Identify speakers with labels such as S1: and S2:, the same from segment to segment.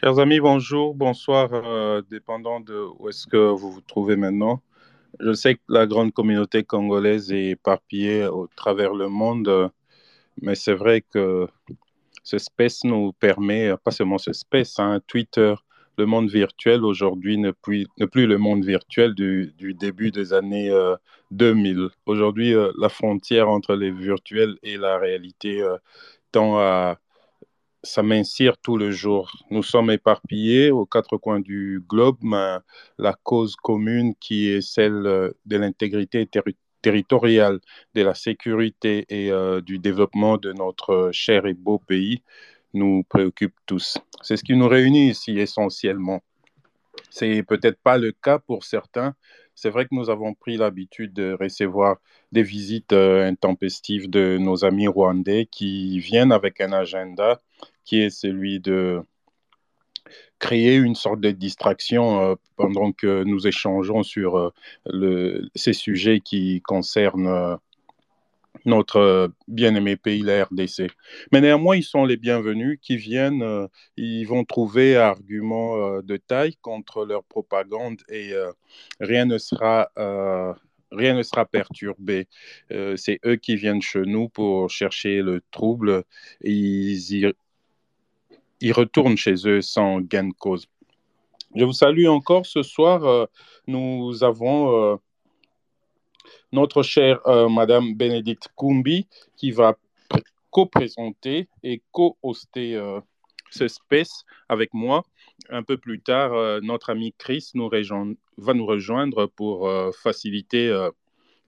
S1: Chers amis, bonjour, bonsoir, euh, dépendant de où est-ce que vous vous trouvez maintenant. Je sais que la grande communauté congolaise est éparpillée au travers le monde, euh, mais c'est vrai que ce space nous permet, pas seulement ce space, hein, Twitter, le monde virtuel aujourd'hui n'est plus, le monde virtuel du, début des années euh, 2000. Aujourd'hui, euh, la frontière entre les virtuels et la réalité euh, tend à s'amincir tout le jour. Nous sommes éparpillés aux quatre coins du globe, mais la cause commune qui est celle euh, de l'intégrité terri- territoriale, de la sécurité et euh, du développement de notre cher et beau pays nous préoccupe tous. C'est ce qui nous réunit ici essentiellement. C'est peut-être pas le cas pour certains. C'est vrai que nous avons pris l'habitude de recevoir des visites euh, intempestives de nos amis rwandais qui viennent avec un agenda qui est celui de créer une sorte de distraction euh, pendant que nous échangeons sur euh, le- ces sujets qui concernent euh, notre bien-aimé pays, la RDC. Mais néanmoins, ils sont les bienvenus qui viennent, ils vont trouver argument euh, de taille contre leur propagande et rien ne sera, rien ne sera perturbé. C'est eux qui viennent chez nous pour chercher le trouble ils, ils retournent chez eux sans gain de cause. Je vous salue encore ce soir. euh, nous avons euh, notre chère euh, Madame Bénédicte Koumbi qui va pr- co-présenter et co-hoster ce space avec moi. Un peu plus tard, notre ami Chris va nous rejoindre pour faciliter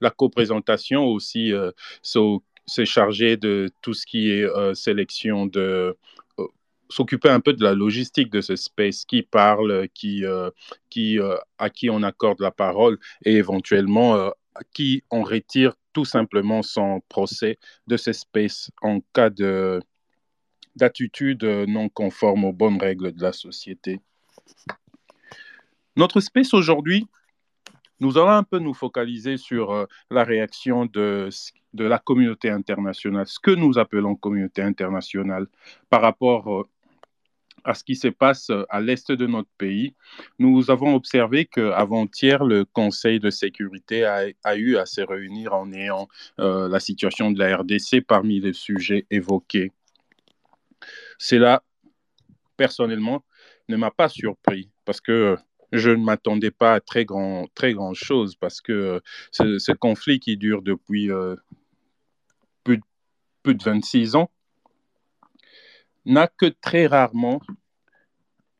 S1: la co-présentation, aussi s'o- se charger de tout ce qui est sélection de s'occuper un peu de la logistique de ce space, qui parle, qui, euh, qui, euh, à qui on accorde la parole et éventuellement euh, à qui on retire tout simplement son procès de ce space en cas de d'attitude non conforme aux bonnes règles de la société. Notre space aujourd'hui, nous allons un peu nous focaliser sur la réaction de, de la communauté internationale, ce que nous appelons communauté internationale par rapport à ce qui se passe euh, à l'est de notre pays. Nous avons observé qu'avant-hier, le Conseil de sécurité a, eu à se réunir en ayant euh, la situation de la RDC parmi les sujets évoqués. Cela, personnellement, ne m'a pas surpris parce que je ne m'attendais pas à très grand, très grand chose parce que euh, ce, ce conflit qui dure depuis euh, plus de 26 ans n'a que très rarement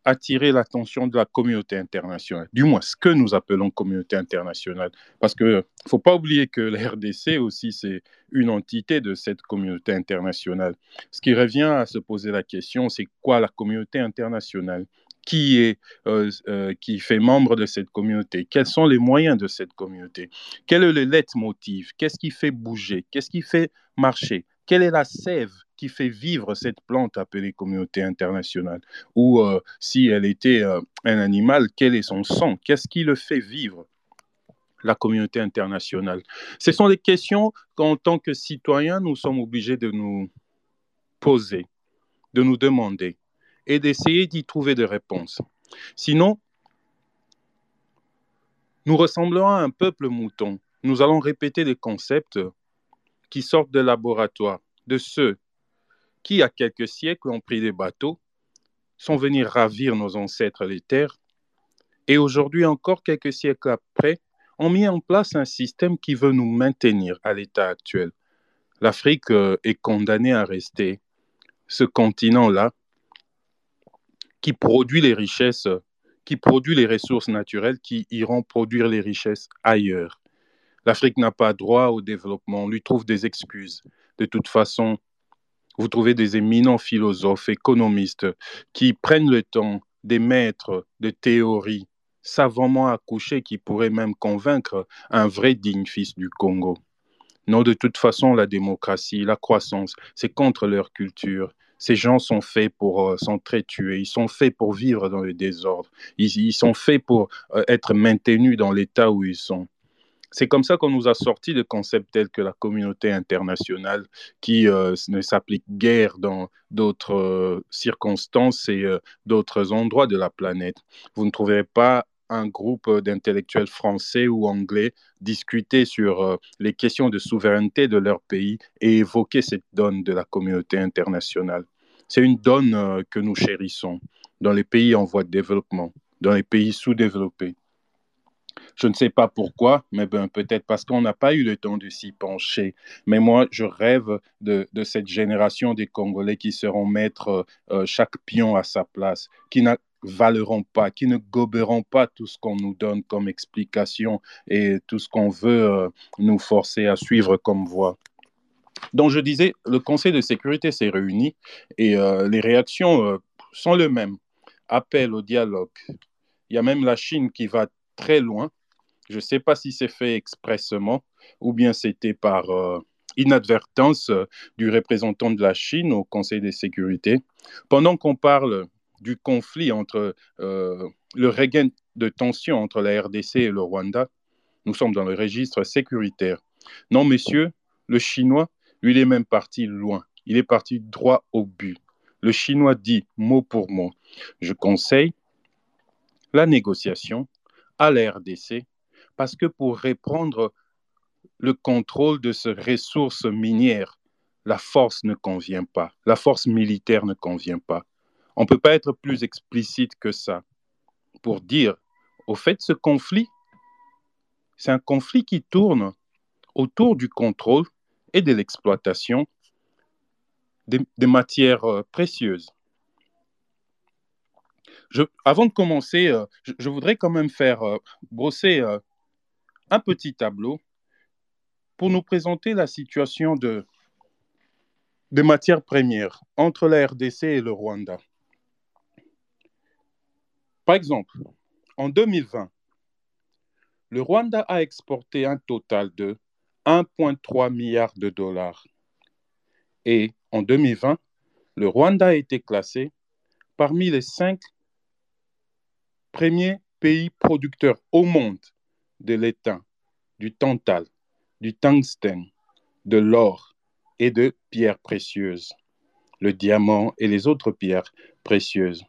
S1: attiré l'attention de la communauté internationale, du moins ce que nous appelons communauté internationale. Parce qu'il ne faut pas oublier que la RDC aussi, c'est une entité de cette communauté internationale. Ce qui revient à se poser la question, c'est quoi la communauté internationale? Qui, est, euh, euh, qui fait membre de cette communauté? Quels sont les moyens de cette communauté? Quel est le leitmotiv? Qu'est-ce qui fait bouger? Qu'est-ce qui fait marcher? Quelle est la sève qui fait vivre cette plante appelée communauté internationale? Ou euh, si elle était euh, un animal, quel est son sang? Qu'est-ce qui le fait vivre la communauté internationale? Ce sont des questions qu'en tant que citoyens, nous sommes obligés de nous poser, de nous demander et d'essayer d'y trouver des réponses. Sinon, nous ressemblerons à un peuple mouton. Nous allons répéter des concepts qui sortent de laboratoire, de ceux qui, a quelques siècles, ont pris des bateaux, sont venus ravir nos ancêtres les terres, et aujourd'hui encore, quelques siècles après, ont mis en place un système qui veut nous maintenir à l'état actuel. L'Afrique euh, est condamnée à rester ce continent-là qui produit les richesses, qui produit les ressources naturelles qui iront produire les richesses ailleurs. L'Afrique n'a pas droit au développement, on lui trouve des excuses. De toute façon, vous trouvez des éminents philosophes, économistes, qui prennent le temps des théories savamment accouchées qui pourraient même convaincre un vrai digne fils du Congo. Non, de toute façon, la démocratie, la croissance, c'est contre leur culture. Ces gens sont faits pour euh, s'entretuer, ils sont faits pour vivre dans le désordre, ils, ils sont faits pour euh, être maintenus dans l'état où ils sont. C'est comme ça qu'on nous a sorti de concepts tels que la communauté internationale qui euh, ne s'applique guère dans d'autres euh, circonstances et euh, d'autres endroits de la planète. Vous ne trouverez pas un groupe d'intellectuels français ou anglais discuter sur les questions de souveraineté de leur pays et évoquer cette donne de la communauté internationale. C'est une donne que nous chérissons dans les pays en voie de développement, dans les pays sous-développés. Je ne sais pas pourquoi, mais ben, peut-être parce qu'on n'a pas eu le temps de s'y pencher. Mais moi, je rêve de, cette génération des Congolais qui seront mettre euh, euh, chaque pion à sa place, qui ne valeront pas, qui ne goberont pas tout ce qu'on nous donne comme explication et tout ce qu'on veut euh, nous forcer à suivre comme voie. Donc je disais, le Conseil de sécurité s'est réuni et les réactions sont les mêmes. Appel au dialogue. Il y a même la Chine qui va très loin. Je ne sais pas si c'est fait expressement ou bien c'était par euh, inadvertance euh, du représentant de la Chine au Conseil de sécurité. Pendant qu'on parle du conflit entre euh, le regain de tension entre la RDC et le Rwanda, nous sommes dans le registre sécuritaire. Non, messieurs, le Chinois, lui, il est même parti loin. Il est parti droit au but. Le Chinois dit mot pour mot, je conseille la négociation à la RDC parce que pour reprendre le contrôle de ces ressources minières, la force ne convient pas, la force militaire ne convient pas. On ne peut pas être plus explicite que ça pour dire, au fait, ce conflit, c'est un conflit qui tourne autour du contrôle et de l'exploitation des, matières euh, avant de commencer, euh, je, voudrais quand même faire euh, brosser euh, un petit tableau pour nous présenter la situation de, des matières premières entre la RDC et le Rwanda. Par exemple, en 2020, le Rwanda a exporté un total de 1,3 milliard de dollars. Et en 2020, le Rwanda a été classé parmi les cinq premier pays producteur au monde de l'étain, du tantal, du tungstène, de l'or et de pierres précieuses, le diamant et les autres pierres précieuses.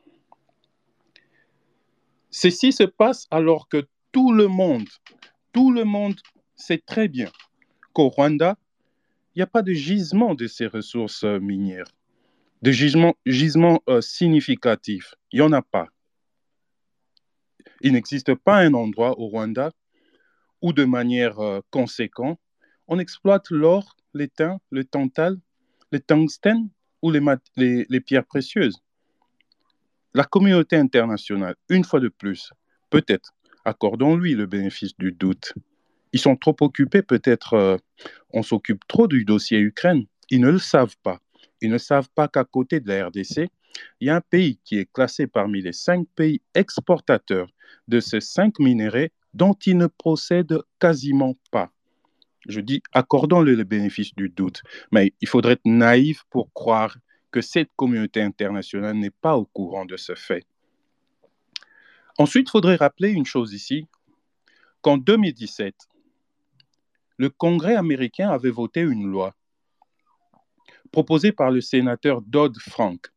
S1: Ceci se passe alors que tout le monde, tout le monde sait très bien qu'au Rwanda, il n'y a pas de gisement de ces ressources minières, de gisement, gisement euh. Il n'y en a pas. Il n'existe pas un endroit au Rwanda où, de manière euh, conséquente, on exploite l'or, l'étain, le tantal, le tungstène ou les, pierres précieuses. La communauté internationale, une fois de plus, peut-être, accordons-lui le bénéfice du doute. Ils sont trop occupés, peut-être euh, on s'occupe trop du dossier Ukraine. Ils ne le savent pas. Ils ne savent pas qu'à côté de la RDC, il y a un pays qui est classé parmi les cinq pays exportateurs de ces cinq minéraux dont il ne procède quasiment pas. Je dis, accordons-le le bénéfice du doute, mais il faudrait être naïf pour croire que cette communauté internationale n'est pas au courant de ce fait. Ensuite, il faudrait rappeler une chose ici, qu'en 2017, le Congrès américain avait voté une loi proposée par le sénateur Dodd-Frank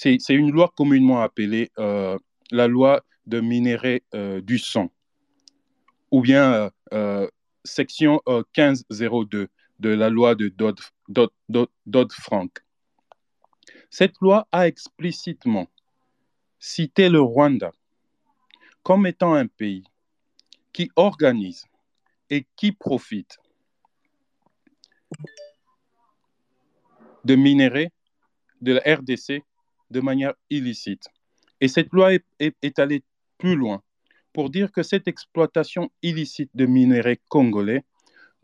S1: c'est une loi communément appelée euh, la loi de minerai euh, du sang, ou bien euh, section 1502 de la loi de Dodd-Frank. Cette loi a explicitement cité le Rwanda comme étant un pays qui organise et qui profite de minerais de la RDC de manière illicite. Et cette loi est, allée plus loin pour dire que cette exploitation illicite de minerais congolais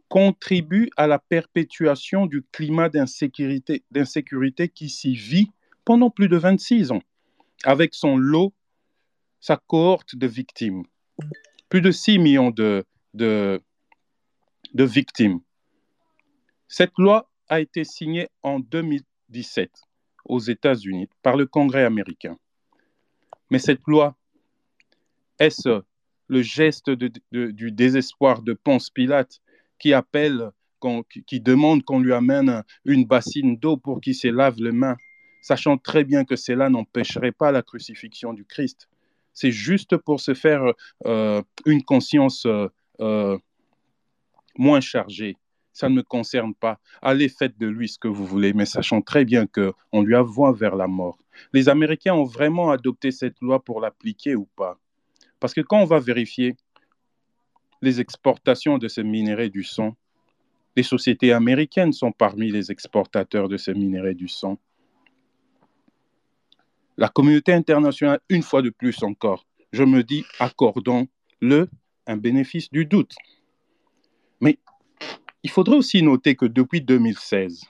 S1: contribue à la perpétuation du climat d'insécurité, qui s'y vit pendant plus de 26 ans, avec son lot, sa cohorte de victimes. Plus de 6 millions de, de, de victimes. Cette loi a été signée en 2017 aux États-Unis par le Congrès américain. Mais cette loi, est-ce le geste du désespoir de Ponce Pilate qui appelle, qui demande qu'on lui amène une bassine d'eau pour qu'il se lave les mains, sachant très bien que cela n'empêcherait pas la crucifixion du Christ? C'est juste pour se faire euh, une conscience euh, euh, moins chargée. Ça ne me concerne pas. Allez, faites de lui ce que vous voulez, mais sachant très bien qu'on lui a voie vers la mort. Les Américains ont vraiment adopté cette loi pour l'appliquer ou pas? Parce que quand on va vérifier les exportations de ces minéraux du sang, les sociétés américaines sont parmi les exportateurs de ces minéraux du sang. La communauté internationale, une fois de plus encore, je me dis, accordons-le un bénéfice du doute. Il faudrait aussi noter que depuis 2016,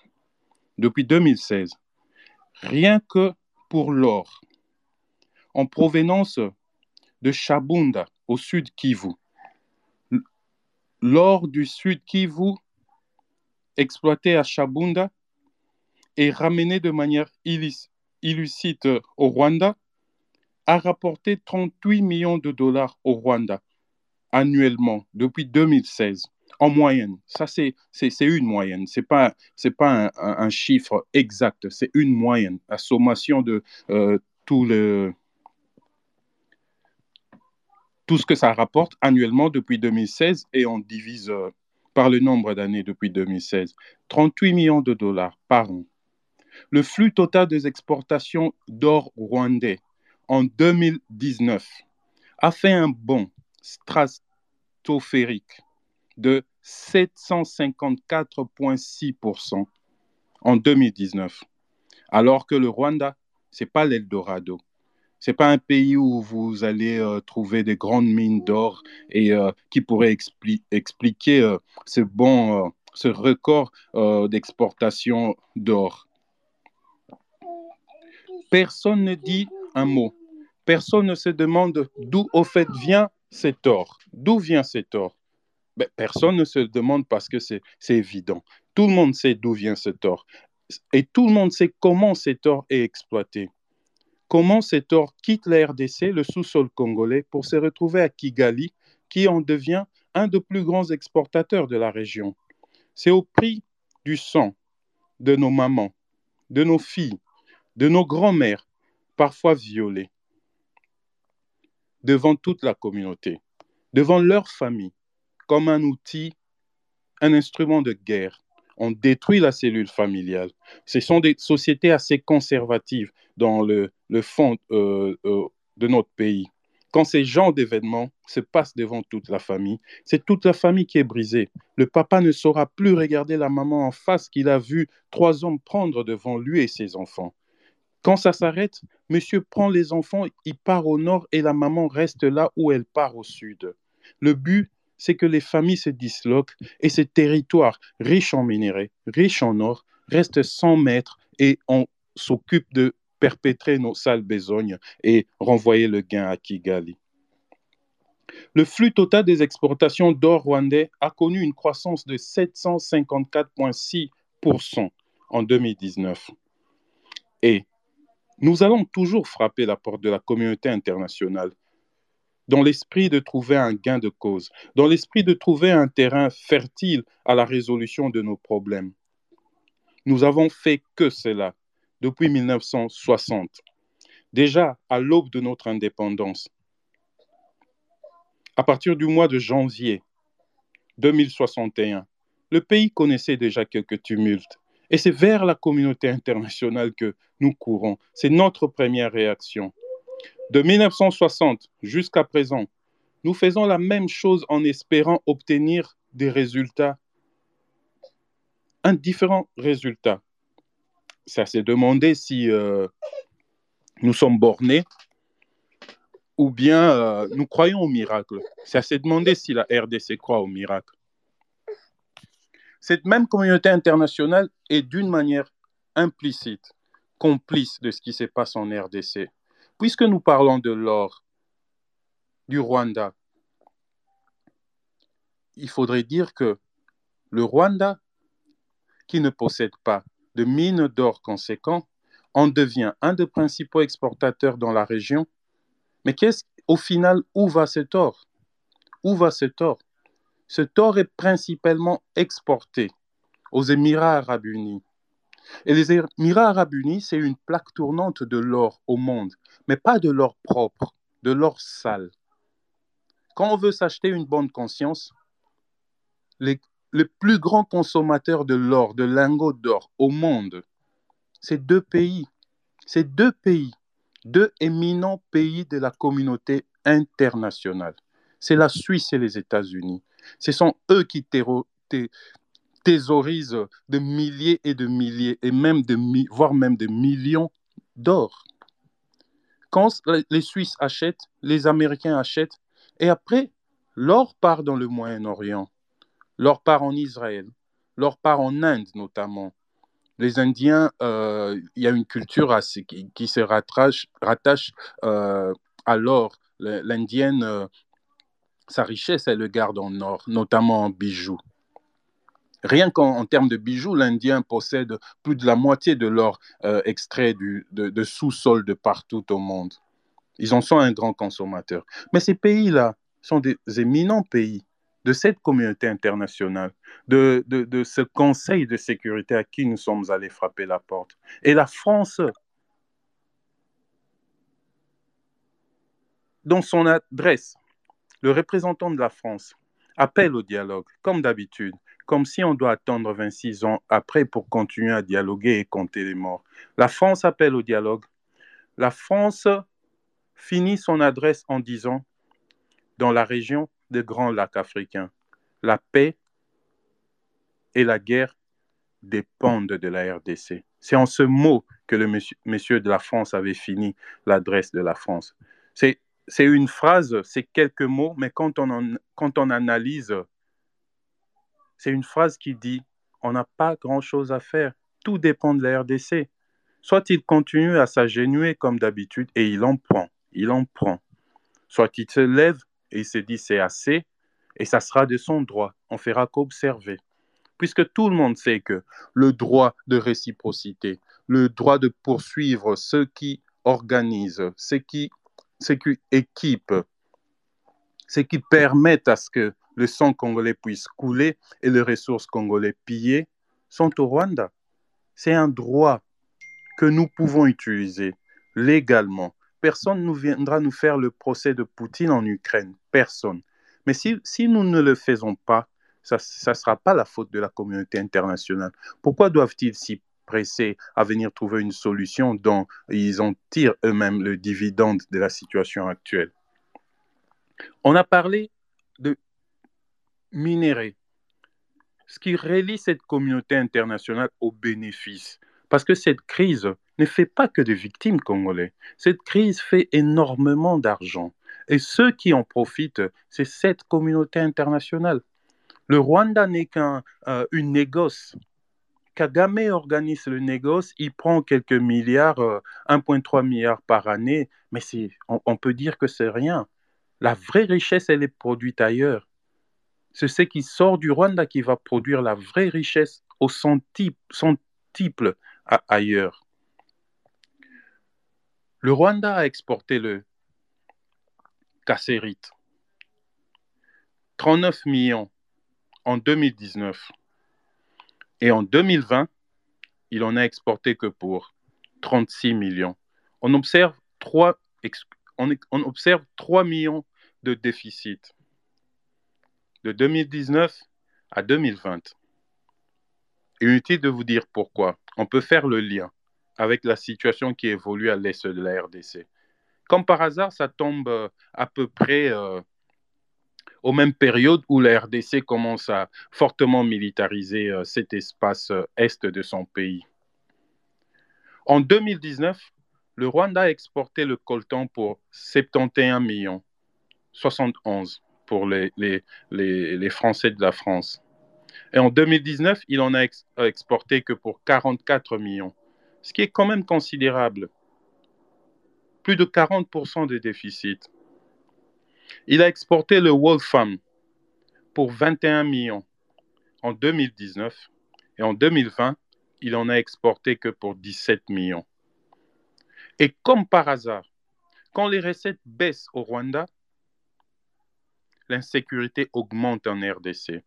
S1: depuis 2016, rien que pour l'or, en provenance de Chabunda, au sud Kivu, l'or du sud Kivu exploité à Chabunda est ramené de manière illicite au Rwanda, a rapporté 38 millions de dollars au Rwanda annuellement depuis 2016 en moyenne. Ça, c'est une moyenne. Ce n'est pas, pas un, chiffre exact, c'est une moyenne, la sommation de euh, tout, le, tout ce que ça rapporte annuellement depuis 2016 et on divise euh, par le nombre d'années depuis 2016. 38 millions de dollars par an. Le flux total des exportations d'or rwandais en 2019 a fait un bond stratosphérique de 754,6% en 2019, alors que le Rwanda, ce n'est pas l'Eldorado. Ce n'est pas un pays où vous allez euh, trouver des grandes mines d'or et euh, qui pourrait expliquer euh, ce bon, ce record d'exportation d'or. Personne ne dit un mot. Personne ne se demande d'où au fait vient cet or. D'où vient cet or? Ben, Personne ne se demande parce que c'est évident. Tout le monde sait d'où vient cet or. Et tout le monde sait comment cet or est exploité. Comment cet or quitte la RDC, le sous-sol congolais, pour se retrouver à Kigali, qui en devient un des plus grands exportateurs de la région. C'est au prix du sang de nos mamans, de nos filles, de nos grands-mères, parfois violées, devant toute la communauté, devant leur famille, comme un outil, un instrument de guerre. On détruit la cellule familiale. Ce sont des sociétés assez conservatives dans le, fond euh, euh, de notre pays. Quand ces genres d'événements se passent devant toute la famille, c'est toute la famille qui est brisée. Le papa ne saura plus regarder la maman en face qu'il a vu trois hommes prendre devant lui et ses enfants. Quand ça s'arrête, monsieur prend les enfants, il part au nord et la maman reste là où elle part au sud. Le but, c'est que les familles se disloquent et ces territoires riches en minéraux, riches en or, restent sans maître et on s'occupe de perpétrer nos sales besognes et renvoyer le gain à Kigali. Le flux total des exportations d'or rwandais a connu une croissance de 754,6% en 2019. Et nous allons toujours frapper la porte de la communauté internationale dans l'esprit de trouver un gain de cause, dans l'esprit de trouver un terrain fertile à la résolution de nos problèmes. Nous avons fait que cela depuis 1960, déjà à l'aube de notre indépendance. À partir du mois de janvier 2061, le pays connaissait déjà quelques tumultes et c'est vers la communauté internationale que nous courons. C'est notre première réaction. De 1960 jusqu'à présent, nous faisons la même chose en espérant obtenir des résultats, un différent résultat. Ça s'est demandé si euh, nous sommes bornés ou bien euh, nous croyons au miracle. Ça s'est demandé si la RDC croit au miracle. Cette même communauté internationale est d'une manière implicite complice de ce qui se passe en RDC. Puisque nous parlons de l'or du Rwanda, il faudrait dire que le Rwanda, qui ne possède pas de mines d'or conséquentes, en devient un des principaux exportateurs dans la région. Mais qu'est-ce, au final, où va cet or? Où va cet or? Cet or est principalement exporté aux Émirats arabes unis. Et les Émirats arabes unis, c'est une plaque tournante de l'or au monde, mais pas de l'or propre, de l'or sale. Quand on veut s'acheter une bonne conscience, les, plus grands consommateurs de l'or, de lingots d'or au monde, c'est deux pays. C'est deux pays, deux éminents pays de la communauté internationale. C'est la Suisse et les États-Unis. Ce sont eux qui thésaurisent de milliers et de milliers, et même de, voire même de millions d'or. Quand les Suisses achètent, les Américains achètent, et après, l'or part dans le Moyen-Orient, l'or part en Israël, l'or part en Inde notamment. Les Indiens, euh, il y a une culture qui, se rattache, euh, à l'or. L'Indienne, euh, sa richesse, elle le garde en or, notamment en bijoux. Rien qu'en termes de bijoux, l'Indien possède plus de la moitié de l'or extrait du, de sous-sol de partout au monde. Ils en sont un grand consommateur. Mais ces pays-là sont des éminents pays de cette communauté internationale, de, de, ce Conseil de sécurité à qui nous sommes allés frapper la porte. Et la France, dans son adresse, le représentant de la France appelle au dialogue, comme d'habitude, comme si on doit attendre 26 ans après pour continuer à dialoguer et compter les morts. La France appelle au dialogue. La France finit son adresse en disant, dans la région des Grands Lacs africains, la paix et la guerre dépendent de la RDC. C'est en ce mot que le monsieur, de la France avait fini l'adresse de la France. C'est, une phrase, c'est quelques mots, mais quand on, quand on analyse, c'est une phrase qui dit on n'a pas grand-chose à faire, tout dépend de la RDC. Soit il continue à s'agenouiller comme d'habitude et il en prend il en prend. Soit il se lève et il se dit c'est assez, et ça sera de son droit. On fera qu'observer. Puisque tout le monde sait que le droit de réciprocité, le droit de poursuivre ceux qui organisent, ceux qui, ceux qui équipent, ceux qui permettent à ce que le sang congolais puisse couler et les ressources congolais pillées, sont au Rwanda. C'est un droit que nous pouvons utiliser légalement personne ne viendra nous faire le procès de Poutine en Ukraine. Personne. Mais si, si nous ne le faisons pas, ça ne sera pas la faute de la communauté internationale. Pourquoi doivent-ils s'y presser à venir trouver une solution dont ils en tirent eux-mêmes le dividende de la situation actuelle On a parlé de minerais, ce qui relie cette communauté internationale aux bénéfices. Parce que cette crise ne fait pas que des victimes congolais. Cette crise fait énormément d'argent. Et ceux qui en profitent, c'est cette communauté internationale. Le Rwanda n'est qu'une euh, négoce. Kagame organise le négoce, il prend quelques milliards, 1,3 euh, milliard par année, mais on, peut dire que c'est rien. La vraie richesse, elle est produite ailleurs. C'est ce qui sort du Rwanda qui va produire la vraie richesse au centuple ailleurs. Le Rwanda a exporté le cassérite, 39 millions en 2019. Et en 2020, il en a exporté que pour 36 millions. On observe 3, on, observe 3 millions de déficit de 2019 à 2020. Inutile de vous dire pourquoi. On peut faire le lien avec la situation qui évolue à l'est de la RDC. Comme par hasard, ça tombe euh, à peu près euh, aux mêmes périodes où la RDC commence à fortement militariser euh, cet espace est de son pays. En 2019, le Rwanda a exporté le coltan pour 71 millions, 71 pour les, les, les, Français de la France. Et en 2019, il en a exporté que pour 44 millions ce qui est quand même considérable. Plus de 40% de déficit. Il a exporté le Wolfram pour 21 millions en 2019 et en 2020, il en a exporté que pour 17 millions. Et comme par hasard, quand les recettes baissent au Rwanda, l'insécurité augmente en RDC.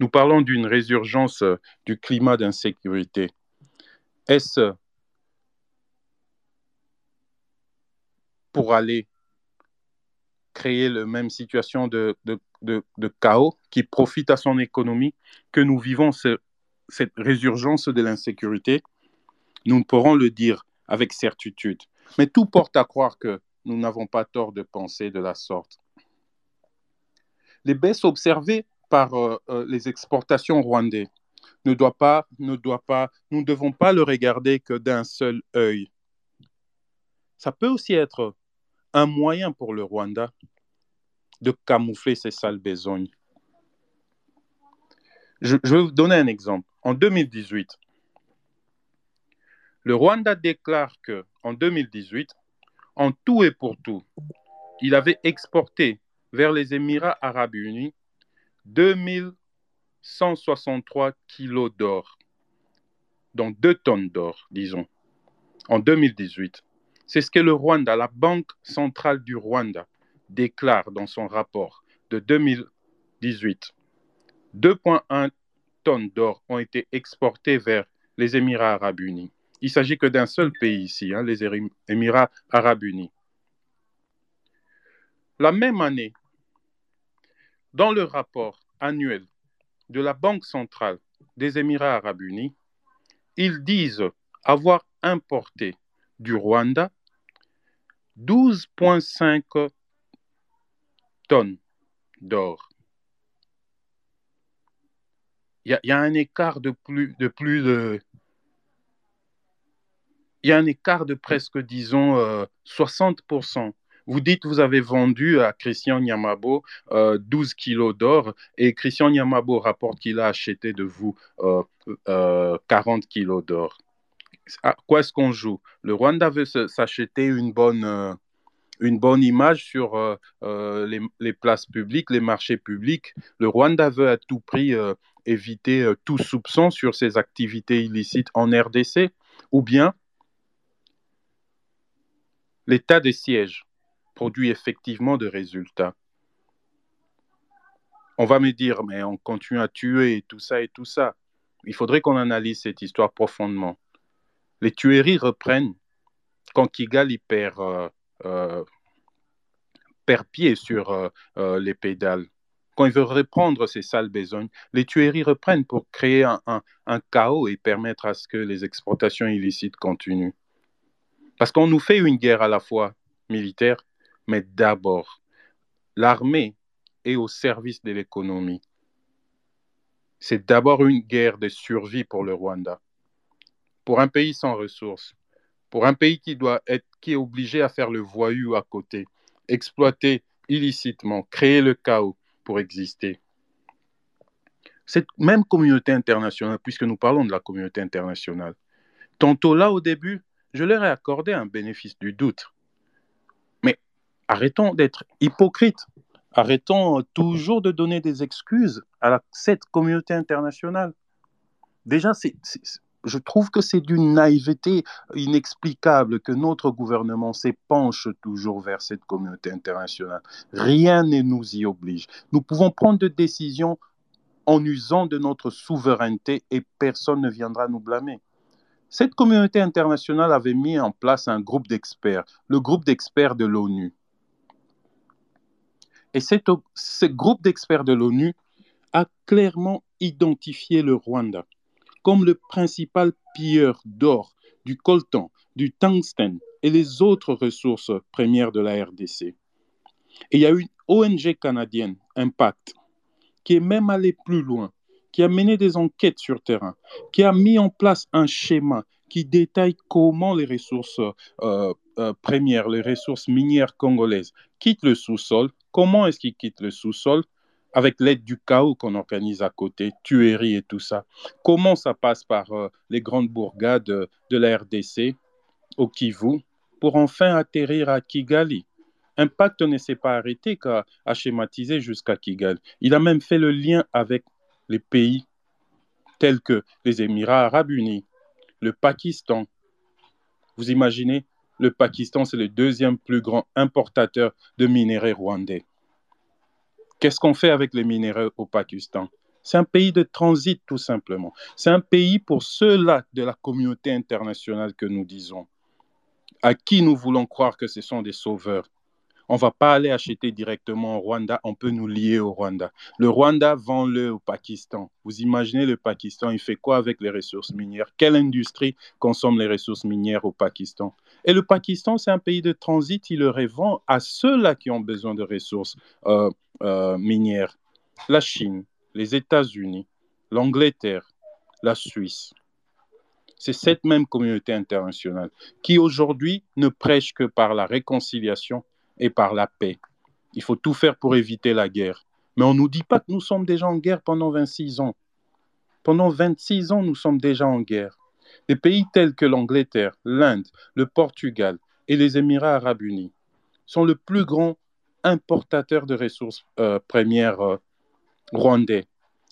S1: Nous parlons d'une résurgence du climat d'insécurité. Est-ce pour aller créer la même situation de, de, chaos qui profite à son économie que nous vivons cette résurgence de l'insécurité Nous ne pourrons le dire avec certitude. Mais tout porte à croire que nous n'avons pas tort de penser de la sorte. Les baisses observées par euh, euh, les exportations rwandaises ne doit pas, ne doit pas, nous ne devons pas le regarder que d'un seul œil. Ça peut aussi être un moyen pour le Rwanda de camoufler ses sales besognes. Je, vais vous donner un exemple. En 2018, le Rwanda déclare que en 2018, en tout et pour tout, il avait exporté vers les Émirats arabes unis 2163 kilos d'or, donc 2 tonnes d'or, disons, en 2018. C'est ce que le Rwanda, la Banque centrale du Rwanda, déclare dans son rapport de 2018. 2,1 tonnes d'or ont été exportées vers les Émirats arabes unis. Il s'agit que d'un seul pays ici, hein, les Émirats arabes unis. La même année, dans le rapport annuel de la Banque centrale des Émirats arabes unis, ils disent avoir importé du Rwanda 12,5 tonnes d'or. Il y, a un écart de plus de plus de il y a un écart de presque, disons, 60%. Euh, vous dites vous avez vendu à Christian Nyamabo 12 euh, kilos d'or et Christian Nyamabo rapporte qu'il a acheté de vous 40 euh, kilos d'or. À quoi est-ce qu'on joue? Le Rwanda veut s'acheter une bonne, une bonne image sur les, les, places publiques, les marchés publics. Le Rwanda veut à tout prix éviter tout soupçon sur ses activités illicites en RDC. Ou bien L'état des sièges produit effectivement des résultats. On va me dire, mais on continue à tuer et tout ça et tout ça. Il faudrait qu'on analyse cette histoire profondément. Les tueries reprennent quand Kigali perd, euh, euh, pied sur euh, les pédales. Quand il veut reprendre ces sales besognes, les tueries reprennent pour créer un chaos et permettre à ce que les exportations illicites continuent. Parce qu'on nous fait une guerre à la fois militaire, mais d'abord, l'armée est au service de l'économie. C'est d'abord une guerre de survie pour le Rwanda. Pour un pays sans ressources, pour un pays qui, doit être, qui est obligé à faire le voyou à côté, exploiter illicitement, créer le chaos pour exister. Cette même communauté internationale, puisque nous parlons de la communauté internationale, tantôt là au début, je leur ai accordé un bénéfice du doute. Mais arrêtons d'être hypocrites. Arrêtons toujours de donner des excuses à cette communauté internationale. Déjà, je trouve que c'est d'une naïveté inexplicable que notre gouvernement s'épanche toujours vers cette communauté internationale. Rien ne nous y oblige. Nous pouvons prendre des décisions en usant de notre souveraineté et personne ne viendra nous blâmer. Cette communauté internationale avait mis en place un groupe d'experts, le groupe d'experts de l'ONU. Et ce groupe d'experts de l'ONU a clairement identifié le Rwanda comme le principal pilleur d'or, du coltan, du tungstène et les autres ressources premières de la RDC. Et il y a une ONG canadienne, Impact, qui est même allée plus loin qui a mené des enquêtes sur terrain, qui a mis en place un schéma qui détaille comment les ressources euh, euh, premières, les ressources minières congolaises quittent le sous-sol, comment est-ce qu'ils quittent le sous-sol avec l'aide du chaos qu'on organise à côté, tueries et tout ça. Comment ça passe par euh, les grandes bourgades de la RDC au Kivu pour enfin atterrir à Kigali? Impact ne s'est pas arrêté qu'à schématiser jusqu'à Kigali. Il a même fait le lien avec les pays tels que les Émirats arabes unis, le Pakistan. Vous imaginez, le Pakistan, c'est le deuxième plus grand importateur de minerais rwandais. Qu'est-ce qu'on fait avec les minéraux au Pakistan? C'est un pays de transit, tout simplement. C'est un pays pour ceux-là de la communauté internationale que nous disons, à qui nous voulons croire que ce sont des sauveurs. On ne va pas aller acheter directement au Rwanda, on peut nous lier au Rwanda. Le Rwanda vend-le au Pakistan. Vous imaginez le Pakistan, il fait quoi avec les ressources minières? Quelle industrie consomme les ressources minières au Pakistan? Et le Pakistan, c'est un pays de transit, il le revend à ceux-là qui ont besoin de ressources euh, euh, minières. La Chine, les États-Unis, l'Angleterre, la Suisse. C'est cette même communauté internationale qui aujourd'hui ne prêche que par la réconciliation et par la paix. Il faut tout faire pour éviter la guerre. Mais on ne nous dit pas que nous sommes déjà en guerre pendant 26 ans. Pendant 26 ans, nous sommes déjà en guerre. Des pays tels que l'Angleterre, l'Inde, le Portugal et les Émirats arabes unis sont le plus grand importateur de ressources euh, premières euh, rwandais.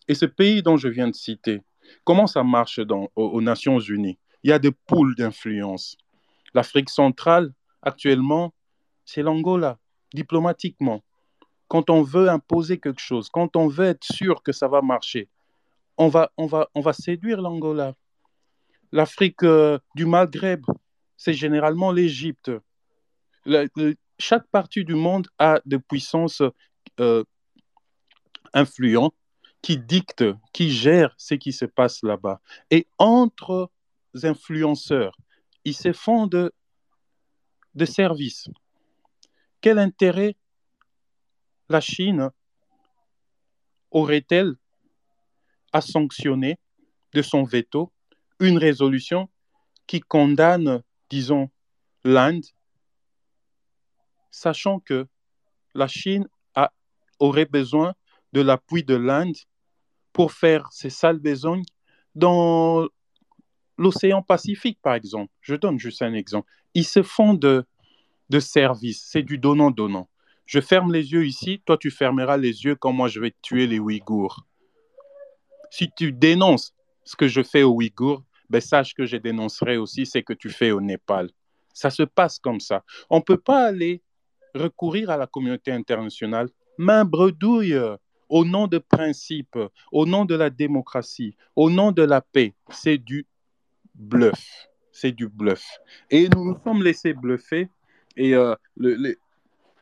S1: Et ce pays dont je viens de citer, comment ça marche dans, aux Nations Unies? Il y a des poules d'influence. L'Afrique centrale, actuellement, c'est l'Angola, diplomatiquement. Quand on veut imposer quelque chose, quand on veut être sûr que ça va marcher, on va, on va, on va séduire l'Angola. L'Afrique euh, du Maghreb, c'est généralement l'Égypte. Chaque partie du monde a des puissances euh, influentes qui dictent, qui gèrent ce qui se passe là-bas. Et entre influenceurs, ils se font de, de services quel intérêt la Chine aurait-elle à sanctionner de son veto une résolution qui condamne, disons, l'Inde, sachant que la Chine aurait besoin de l'appui de l'Inde pour faire ses sales besognes dans l'océan Pacifique, par exemple. Je donne juste un exemple. Ils se font de de service, c'est du donnant-donnant. Je ferme les yeux ici, toi tu fermeras les yeux quand moi je vais tuer les Ouïghours. Si tu dénonces ce que je fais aux Ouïghours, ben sache que je dénoncerai aussi ce que tu fais au Népal. Ça se passe comme ça. On ne peut pas aller recourir à la communauté internationale, main bredouille, au nom de principes, au nom de la démocratie, au nom de la paix. C'est du bluff. C'est du bluff. Et nous nous sommes laissés bluffer et euh,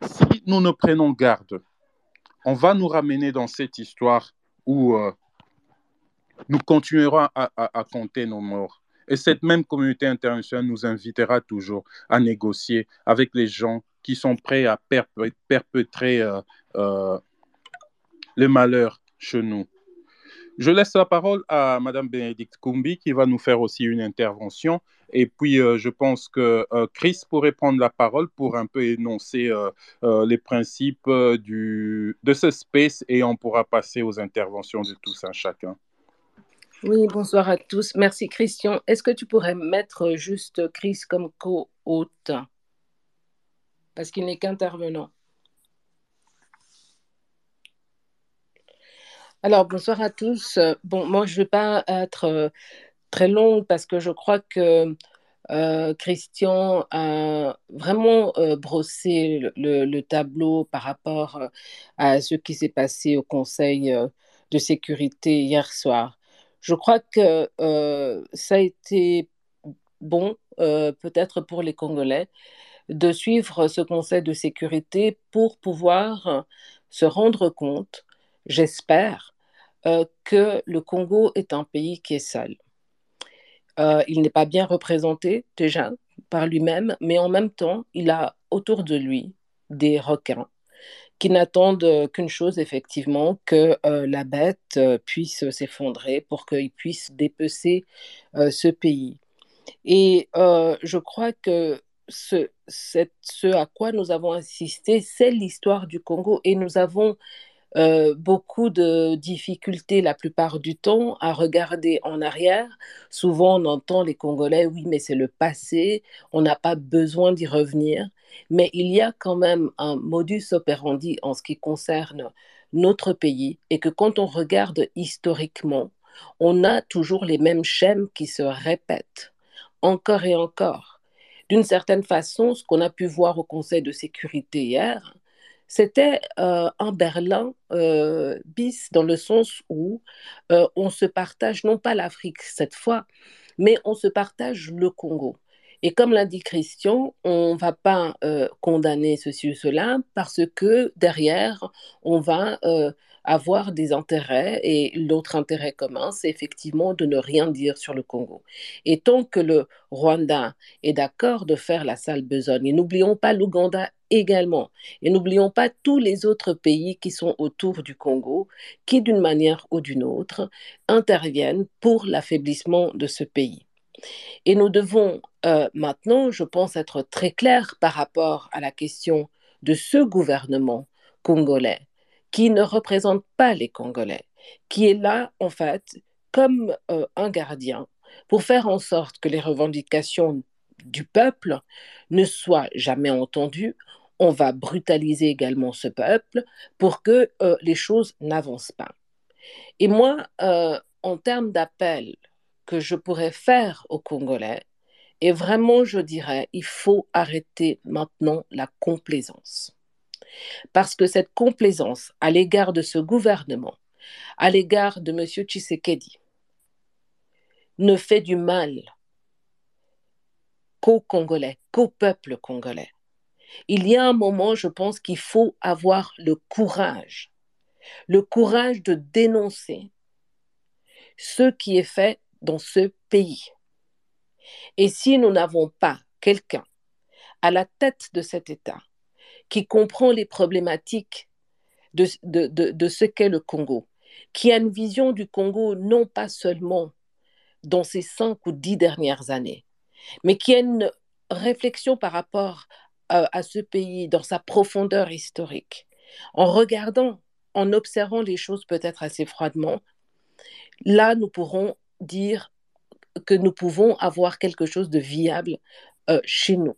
S1: si nous ne prenons garde, on va nous ramener dans cette histoire où euh, nous continuerons à, compter nos morts. Et cette même communauté internationale nous invitera toujours à négocier avec les gens qui sont prêts à perpétrer euh, le malheur chez nous. Je laisse la parole à Madame Bénédicte Koumbi qui va nous faire aussi une intervention. Et puis, euh, je pense que euh, Chris pourrait prendre la parole pour un peu énoncer euh, les principes du, de ce space et on pourra passer aux interventions de tous un chacun.
S2: Oui, bonsoir à tous. Merci Christian. Est-ce que tu pourrais mettre juste Chris comme co-hôte? Parce qu'il n'est qu'intervenant. Alors, bonsoir à tous. Bon, moi, je ne vais pas être euh, très longue parce que je crois que euh, Christian a vraiment euh, brossé le, tableau par rapport à ce qui s'est passé au Conseil de sécurité hier soir. Je crois que ça a été bon, peut-être pour les Congolais, de suivre ce Conseil de sécurité pour pouvoir se rendre compte, j'espère, euh, que le Congo est un pays qui est sale. Euh, il n'est pas bien représenté déjà par lui-même, mais en même temps, il a autour de lui des requins qui n'attendent qu'une chose, effectivement, que euh, la bête puisse s'effondrer pour qu'il puisse dépecer ce pays. Et je crois que ce, ce à quoi nous avons assisté, c'est l'histoire du Congo et nous avons euh, beaucoup de difficultés la plupart du temps à regarder en arrière. Souvent, on entend les Congolais, oui, mais c'est le passé, on n'a pas besoin d'y revenir. Mais il y a quand même un modus operandi en ce qui concerne notre pays et que quand on regarde historiquement, on a toujours les mêmes schèmes qui se répètent encore et encore. D'une certaine façon, ce qu'on a pu voir au Conseil de sécurité hier, c'était euh, un Berlin euh, bis dans le sens où euh, on se partage non pas l'Afrique cette fois, mais on se partage le Congo. Et comme l'a dit Christian, on ne va pas condamner ceci ou cela parce que derrière, on va avoir des intérêts et l'autre intérêt commun, c'est effectivement de ne rien dire sur le Congo. Et tant que le Rwanda est d'accord de faire la sale besogne, et n'oublions pas l'Ouganda également, et n'oublions pas tous les autres pays qui sont autour du Congo, qui d'une manière ou d'une autre interviennent pour l'affaiblissement de ce pays. Et nous devons euh, maintenant, je pense, être très clairs par rapport à la question de ce gouvernement congolais qui ne représente pas les Congolais, qui est là, en fait, comme euh, un gardien pour faire en sorte que les revendications du peuple ne soient jamais entendues. On va brutaliser également ce peuple pour que euh, les choses n'avancent pas. Et moi, en termes d'appel que je pourrais faire aux Congolais, et vraiment, je dirais, il faut arrêter maintenant la complaisance. Parce que cette complaisance à l'égard de ce gouvernement, à l'égard de M. Tshisekedi, ne fait du mal qu'aux Congolais, qu'au peuple congolais. Il y a un moment, je pense qu'il faut avoir le courage, le courage de dénoncer ce qui est fait dans ce pays. Et si nous n'avons pas quelqu'un à la tête de cet État qui comprend les problématiques de, de, ce qu'est le Congo, qui a une vision du Congo non pas seulement dans ces cinq ou dix dernières années, mais qui a une réflexion par rapport à, à ce pays dans sa profondeur historique, en regardant, en observant les choses peut-être assez froidement, là nous pourrons dire que nous pouvons avoir quelque chose de viable euh, chez nous.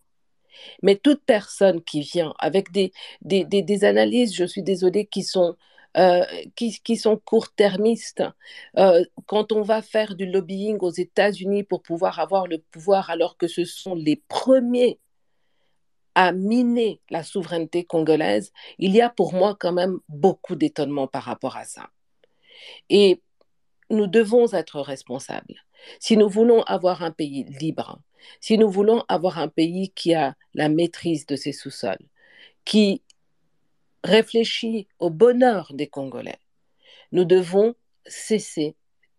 S2: Mais toute personne qui vient avec des, des, analyses, je suis désolée, qui sont, euh, qui, sont court-termistes, euh, quand on va faire du lobbying aux États-Unis pour pouvoir avoir le pouvoir alors que ce sont les premiers à miner la souveraineté congolaise, il y a pour moi quand même beaucoup d'étonnement par rapport à ça. Et nous devons être responsables. Si nous voulons avoir un pays libre, si nous voulons avoir un pays qui a la maîtrise de ses sous-sols, qui réfléchit au bonheur des Congolais, nous devons cesser,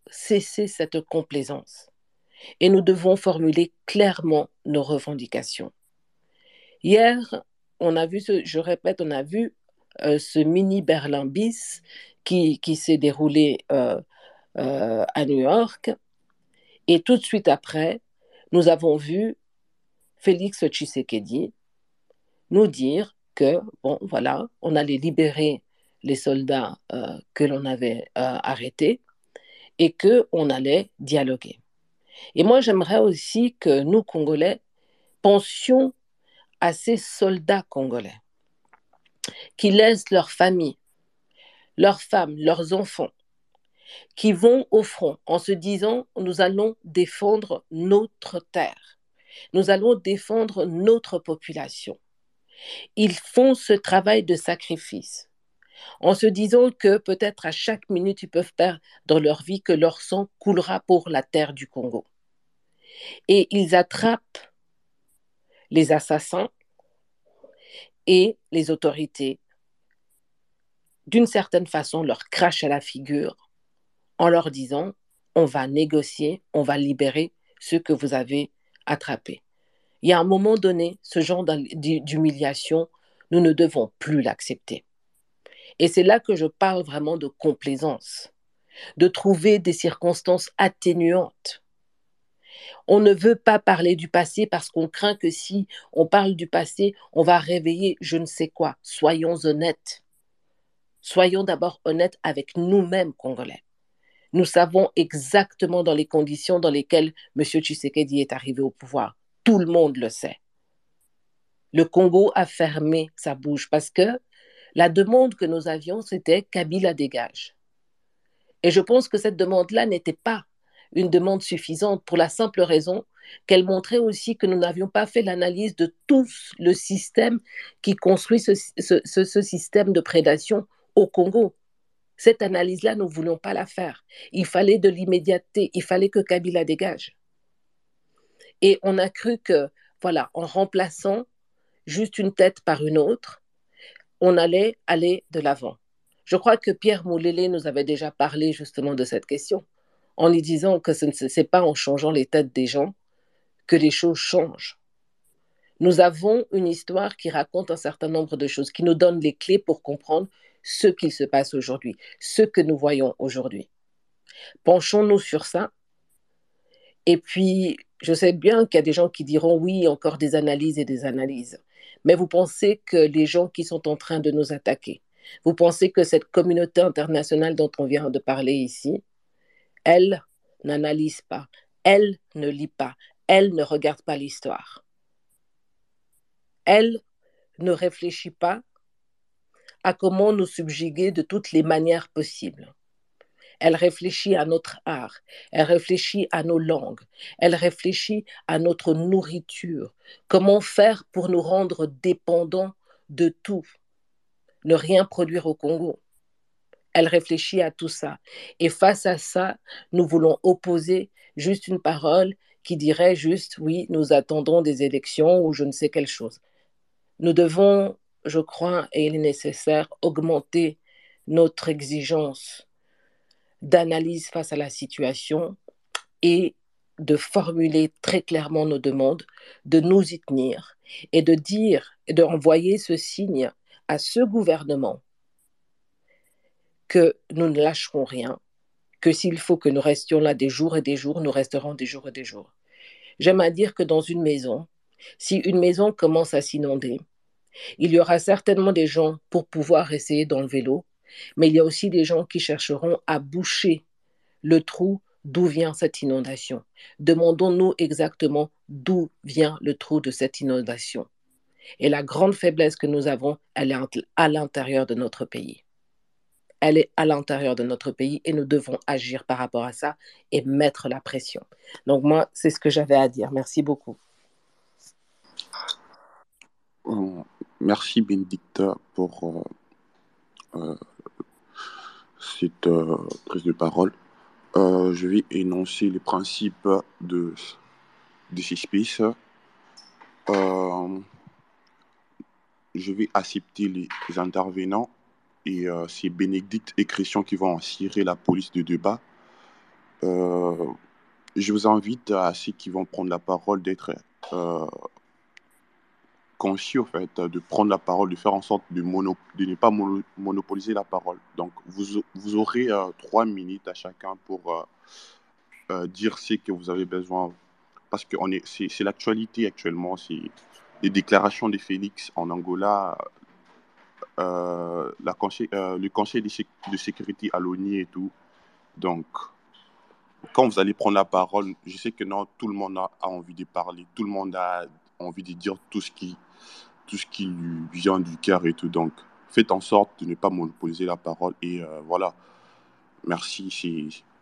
S2: cesser cette complaisance. Et nous devons formuler clairement nos revendications. Hier, on a vu, ce, je répète, on a vu euh, ce mini Berlin bis qui, qui s'est déroulé euh, euh, à New York. Et tout de suite après, nous avons vu Félix Tshisekedi nous dire que, bon, voilà, on allait libérer les soldats euh, que l'on avait euh, arrêtés et qu'on allait dialoguer. Et moi, j'aimerais aussi que nous, Congolais, pensions à ces soldats congolais qui laissent leurs familles, leurs femmes, leurs enfants, qui vont au front en se disant nous allons défendre notre terre, nous allons défendre notre population. Ils font ce travail de sacrifice en se disant que peut-être à chaque minute ils peuvent perdre dans leur vie que leur sang coulera pour la terre du Congo. Et ils attrapent les assassins et les autorités, d'une certaine façon, leur crachent à la figure en leur disant, on va négocier, on va libérer ceux que vous avez attrapés. Il y a un moment donné, ce genre d'humiliation, nous ne devons plus l'accepter. Et c'est là que je parle vraiment de complaisance, de trouver des circonstances atténuantes. On ne veut pas parler du passé parce qu'on craint que si on parle du passé, on va réveiller je ne sais quoi. Soyons honnêtes. Soyons d'abord honnêtes avec nous-mêmes, Congolais. Nous savons exactement dans les conditions dans lesquelles M. Tshisekedi est arrivé au pouvoir. Tout le monde le sait. Le Congo a fermé sa bouche parce que la demande que nous avions, c'était Kabila dégage. Et je pense que cette demande-là n'était pas une demande suffisante pour la simple raison qu'elle montrait aussi que nous n'avions pas fait l'analyse de tout le système qui construit ce, ce système de prédation au Congo. Cette analyse-là, nous ne voulions pas la faire. Il fallait de l'immédiateté, il fallait que Kabila dégage. Et on a cru que, voilà, en remplaçant juste une tête par une autre, on allait aller de l'avant. Je crois que Pierre Moulélé nous avait déjà parlé justement de cette question, en lui disant que ce n'est pas en changeant les têtes des gens que les choses changent. Nous avons une histoire qui raconte un certain nombre de choses, qui nous donne les clés pour comprendre ce qu'il se passe aujourd'hui, ce que nous voyons aujourd'hui. Penchons-nous sur ça. Et puis, je sais bien qu'il y a des gens qui diront oui, encore des analyses et des analyses. Mais vous pensez que les gens qui sont en train de nous attaquer, vous pensez que cette communauté internationale dont on vient de parler ici, elle n'analyse pas, elle ne lit pas, elle ne regarde pas l'histoire. Elle ne réfléchit pas à comment nous subjuguer de toutes les manières possibles. Elle réfléchit à notre art, elle réfléchit à nos langues, elle réfléchit à notre nourriture, comment faire pour nous rendre dépendants de tout, ne rien produire au Congo? Elle réfléchit à tout ça. Et face à ça, nous voulons opposer juste une parole qui dirait juste, oui, nous attendons des élections ou je ne sais quelle chose. Nous devons je crois, et il est nécessaire, augmenter notre exigence d'analyse face à la situation et de formuler très clairement nos demandes, de nous y tenir et de dire et de envoyer ce signe à ce gouvernement que nous ne lâcherons rien, que s'il faut que nous restions là des jours et des jours, nous resterons des jours et des jours. J'aime à dire que dans une maison, si une maison commence à s'inonder, il y aura certainement des gens pour pouvoir essayer d'enlever l'eau, mais il y a aussi des gens qui chercheront à boucher le trou d'où vient cette inondation. Demandons-nous exactement d'où vient le trou de cette inondation. Et la grande faiblesse que nous avons, elle est à l'intérieur de notre pays. Elle est à l'intérieur de notre pays et nous devons agir par rapport à ça et mettre la pression. Donc moi, c'est ce que j'avais à dire. Merci beaucoup.
S3: Euh, Merci Bénédicta pour euh, euh, cette euh, prise de parole. je vais énoncer les principes de, de ces spaces. je vais accepter les, intervenants et c'est Bénédicte et Christian qui vont cirer la police de débat. je vous invite à ceux qui vont prendre la parole d'être conscient en fait, de prendre la parole, de faire en sorte de, ne pas monopoliser la parole. Donc, vous, vous aurez euh, trois minutes à chacun pour euh, euh, dire ce que vous avez besoin. Parce que c'est l'actualité actuellement, c'est les déclarations de Félix en Angola, le Conseil de, sécurité à l'ONU et tout. Donc, quand vous allez prendre la parole, je sais que non, tout le monde a envie de parler, tout le monde a envie de dire tout ce qui, tout ce qui lui vient du cœur et tout. Donc, faites en sorte de ne pas monopoliser la parole. Et euh, voilà. Merci.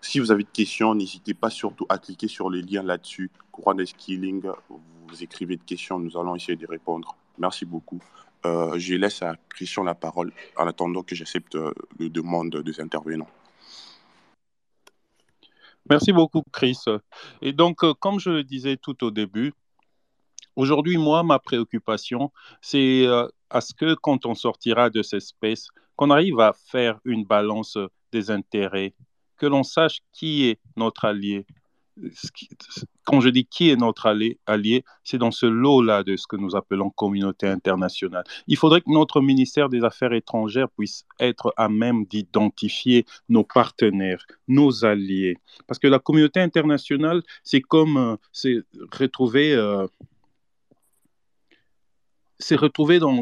S3: Si, vous avez des questions, n'hésitez pas surtout à cliquer sur les liens là-dessus. Courant Skilling, vous écrivez des questions, nous allons essayer de répondre. Merci beaucoup. Euh, je laisse à Christian la parole en attendant que j'accepte euh, le demande des intervenants.
S1: Merci beaucoup, Chris. Et donc, comme je le disais tout au début, Aujourd'hui, moi, ma préoccupation, c'est euh, à ce que quand on sortira de cette espèce, qu'on arrive à faire une balance des intérêts, que l'on sache qui est notre allié? Quand je dis qui est notre allié c'est dans ce lot-là de ce que nous appelons communauté internationale. Il faudrait que notre ministère des Affaires étrangères puisse être à même d'identifier nos partenaires, nos alliés. Parce que la communauté internationale, c'est comme euh, c'est retrouver... Euh, s'est retrouvé dans,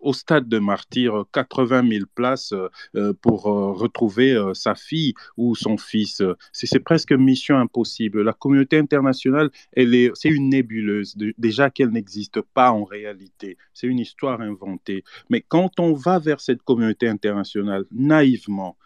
S1: au stade de martyr, 80 000 places euh, pour euh, retrouver euh, sa fille ou son fils. C'est presque mission impossible. La communauté internationale, c'est une nébuleuse, déjà qu'elle n'existe pas en réalité. C'est une histoire inventée. Mais quand on va vers cette communauté internationale, naïvement,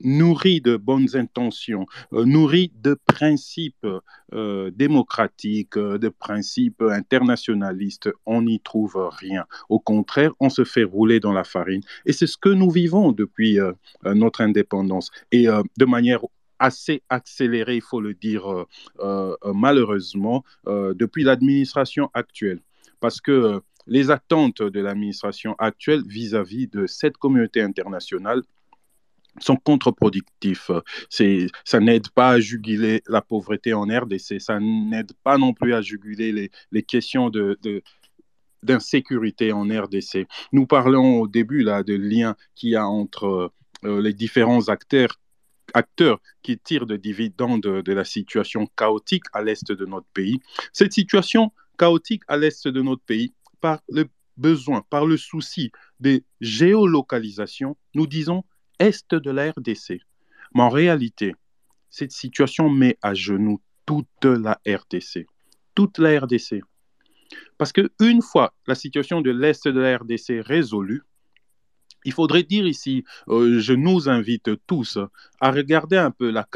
S1: nourri de bonnes intentions, euh, nourri de principes euh, démocratiques, euh, de principes internationalistes, on n'y trouve rien. Au contraire, on se fait rouler dans la farine. Et c'est ce que nous vivons depuis notre indépendance. Et de manière assez accélérée, il faut le dire malheureusement, depuis l'administration actuelle. Parce que les attentes de l'administration actuelle vis-à-vis -vis de cette communauté internationale sont contre-productifs. Ça n'aide pas à juguler la pauvreté en RDC, ça n'aide pas non plus à juguler les, questions de, d'insécurité en RDC. Nous parlons au début là de lien qu'il y a entre euh, les différents acteurs acteurs qui tirent de dividendes de, de la situation chaotique à l'est de notre pays. Cette situation chaotique à l'est de notre pays, par le besoin, par le souci des géolocalisations, nous disons est de la RDC. Mais en réalité, cette situation met à genoux toute la RDC. Toute la RDC. Parce qu'une fois la situation de l'Est de la RDC résolue, il faudrait dire ici, euh, je nous invite tous à regarder un peu la,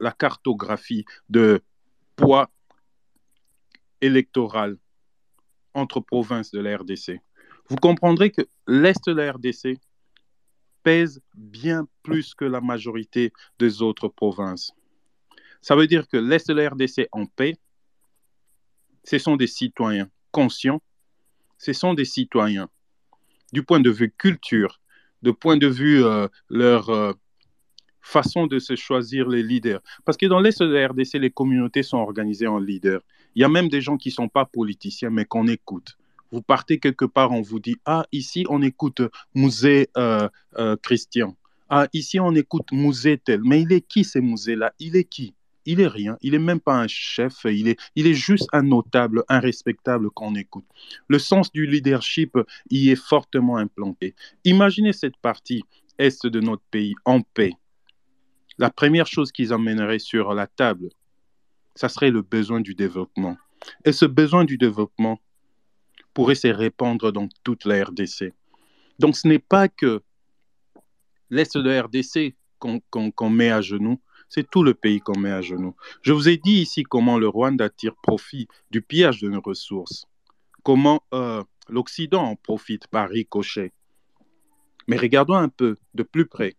S1: la cartographie de poids électoral entre provinces de la RDC. Vous comprendrez que l'Est de la RDC pèse bien plus que la majorité des autres provinces. Ça veut dire que l'Est de la RDC en paix, ce sont des citoyens conscients, ce sont des citoyens du point de vue culture, du point de vue euh, leur euh, façon de se choisir les leaders. Parce que dans l'Est de la RDC, les communautés sont organisées en leaders. Il y a même des gens qui ne sont pas politiciens, mais qu'on écoute. Vous partez quelque part, on vous dit Ah, ici, on écoute Musée euh, euh, Christian. Ah, ici, on écoute Musée tel. Mais il est qui, ce musée-là? Il est qui? Il est rien, il n'est même pas un chef, il est, il est juste un notable, un respectable qu'on écoute. Le sens du leadership y est fortement implanté. Imaginez cette partie est de notre pays en paix. La première chose qu'ils emmèneraient sur la table, ça serait le besoin du développement. Et ce besoin du développement, pourrait se répandre dans toute la RDC. Donc ce n'est pas que l'Est de la RDC qu'on met à genoux, c'est tout le pays qu'on met à genoux. Je vous ai dit ici comment le Rwanda tire profit du pillage de nos ressources, comment euh, l'Occident en profite par ricochet. Mais regardons un peu de plus près.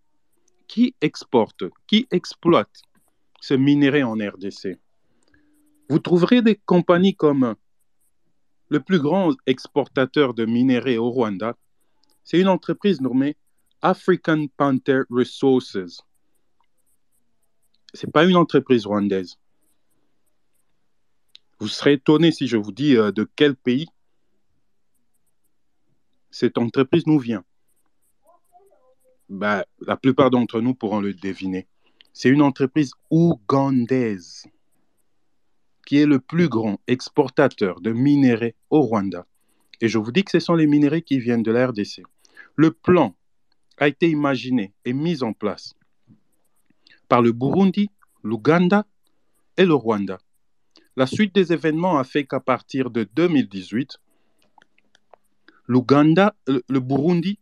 S1: Qui exporte, qui exploite ce minerai en RDC Vous trouverez des compagnies comme le plus grand exportateur de minerais au Rwanda, c'est une entreprise nommée African Panther Resources. Ce n'est pas une entreprise rwandaise. Vous serez étonné si je vous dis euh, de quel pays cette entreprise nous vient. Bah, la plupart d'entre nous pourront le deviner. C'est une entreprise ougandaise qui est le plus grand exportateur de minerais au Rwanda. Et je vous dis que ce sont les minerais qui viennent de la RDC. Le plan a été imaginé et mis en place par le Burundi, l'Ouganda et le Rwanda. La suite des événements a fait qu'à partir de 2018, l'Ouganda, le, Burundi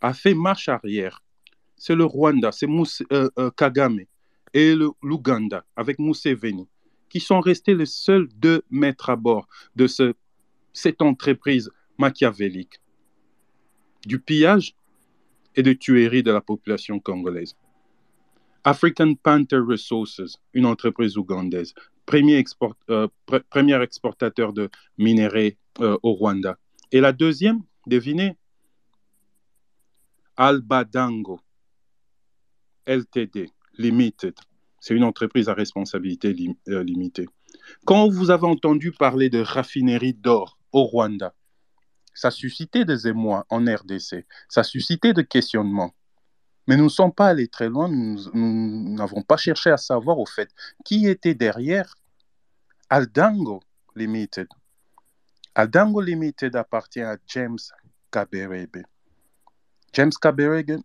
S1: a fait marche arrière. C'est le Rwanda, c'est euh, euh, Kagame et l'Ouganda avec Museveni qui sont restés les seuls deux maîtres à bord de ce, cette entreprise machiavélique du pillage et de tuerie de la population congolaise. African Panther Resources, une entreprise ougandaise, premier, euh, exportateur de minerais euh, au Rwanda. Et la deuxième, devinez, Albadango Ltd, Limited, c'est une entreprise à responsabilité euh, limitée. Quand vous avez entendu parler de raffinerie d'or au Rwanda, ça suscitait des émois en RDC, ça suscitait des questionnements. Mais nous ne sommes pas allés très loin, nous n'avons pas cherché à savoir au fait qui était derrière Aldango Limited. Aldango Limited appartient à James Kaberebe. James Kaberege,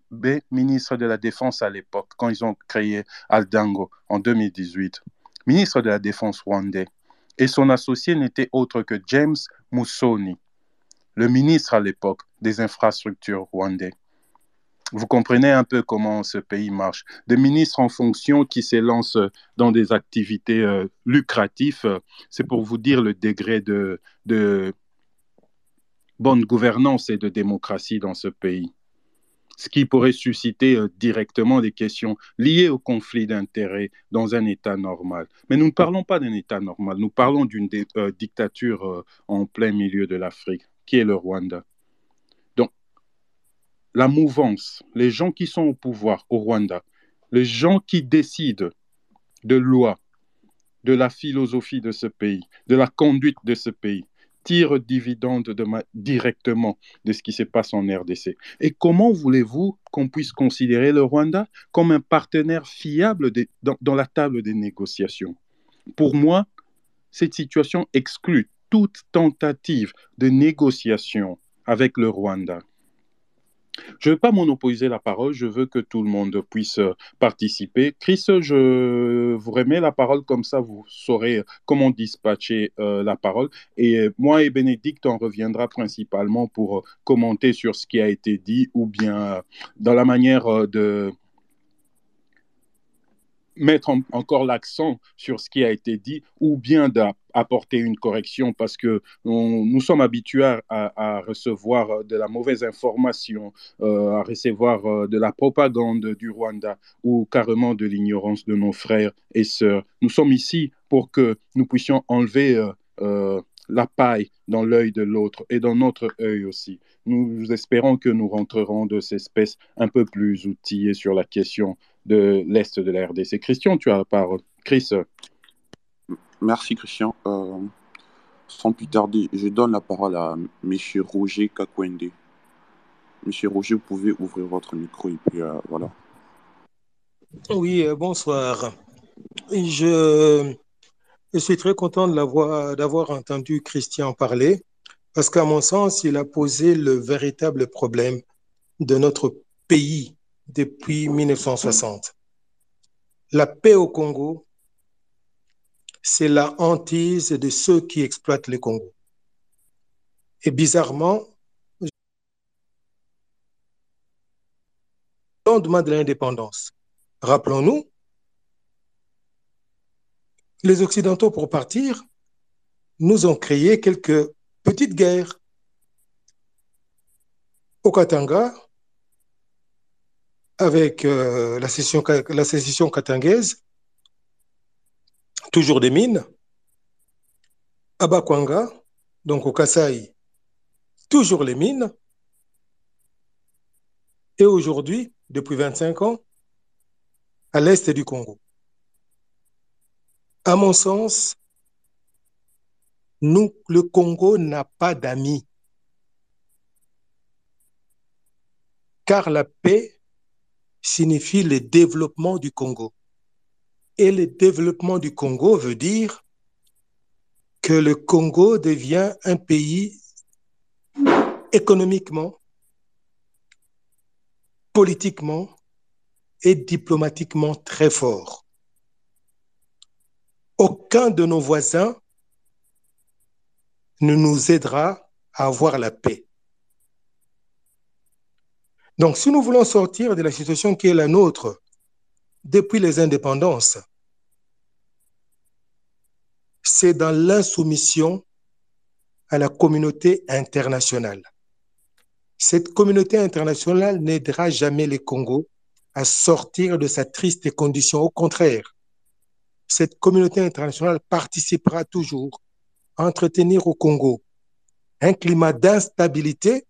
S1: ministre de la Défense à l'époque, quand ils ont créé Aldango en 2018, ministre de la Défense rwandais. Et son associé n'était autre que James Musoni, le ministre à l'époque des infrastructures rwandais. Vous comprenez un peu comment ce pays marche. Des ministres en fonction qui s'élancent dans des activités euh, lucratives, c'est pour vous dire le degré de, de bonne gouvernance et de démocratie dans ce pays. Ce qui pourrait susciter euh, directement des questions liées au conflit d'intérêts dans un État normal. Mais nous ne parlons pas d'un État normal, nous parlons d'une euh, dictature euh, en plein milieu de l'Afrique, qui est le Rwanda la mouvance, les gens qui sont au pouvoir au Rwanda, les gens qui décident de loi, de la philosophie de ce pays, de la conduite de ce pays, tirent dividendes directement de ce qui se passe en RDC. Et comment voulez-vous qu'on puisse considérer le Rwanda comme un partenaire fiable dans la table des négociations? Pour moi, cette situation exclut toute tentative de négociation avec le Rwanda. Je ne veux pas monopoliser la parole, je veux que tout le monde puisse euh, participer. Chris, je vous remets la parole, comme ça vous saurez comment dispatcher euh, la parole. Et moi et Bénédicte, on reviendra principalement pour euh, commenter sur ce qui a été dit ou bien dans la manière de mettre encore l'accent sur ce qui a été dit ou bien d'apporter une correction parce que nous sommes habitués à, recevoir de la mauvaise information, euh, à recevoir euh, de la propagande du Rwanda ou carrément de l'ignorance de nos frères et sœurs. Nous sommes ici pour que nous puissions enlever euh, la paille dans l'œil de l'autre et dans notre œil aussi. Nous espérons que nous rentrerons de ces espèces un peu plus outillés sur la question de l'Est de la RDC. Christian, tu as la parole. Chris.
S3: Merci, Christian. Euh, sans plus tarder, je donne la parole à M. Roger Kakwende. Monsieur Roger, vous pouvez ouvrir votre micro et puis euh, voilà.
S4: Oui, euh, bonsoir. Je, je, suis très content d'avoir entendu Christian parler parce qu'à mon sens, il a posé le véritable problème de notre pays depuis 1960. La paix au Congo, c'est la hantise de ceux qui exploitent le Congo. Et bizarrement, au lendemain de l'indépendance, rappelons-nous, les Occidentaux, pour partir, nous ont créé quelques petites guerres. Au Katanga, avec euh, la, la sécession katangaise, toujours des mines. À Bakwanga, donc au Kasaï, toujours les mines. Et aujourd'hui, depuis 25 ans, à l'est du Congo. À mon sens, nous, le Congo n'a pas d'amis. Car la paix signifie le développement du Congo. Et le développement du Congo veut dire que le Congo devient un pays économiquement, politiquement et diplomatiquement très fort. Aucun de nos voisins ne nous aidera à avoir la paix. Donc, si nous voulons sortir de la situation qui est la nôtre depuis les indépendances, c'est dans l'insoumission à la communauté internationale. Cette communauté internationale n'aidera jamais le Congo à sortir de sa triste condition. Au contraire, cette communauté internationale participera toujours à entretenir au Congo un climat d'instabilité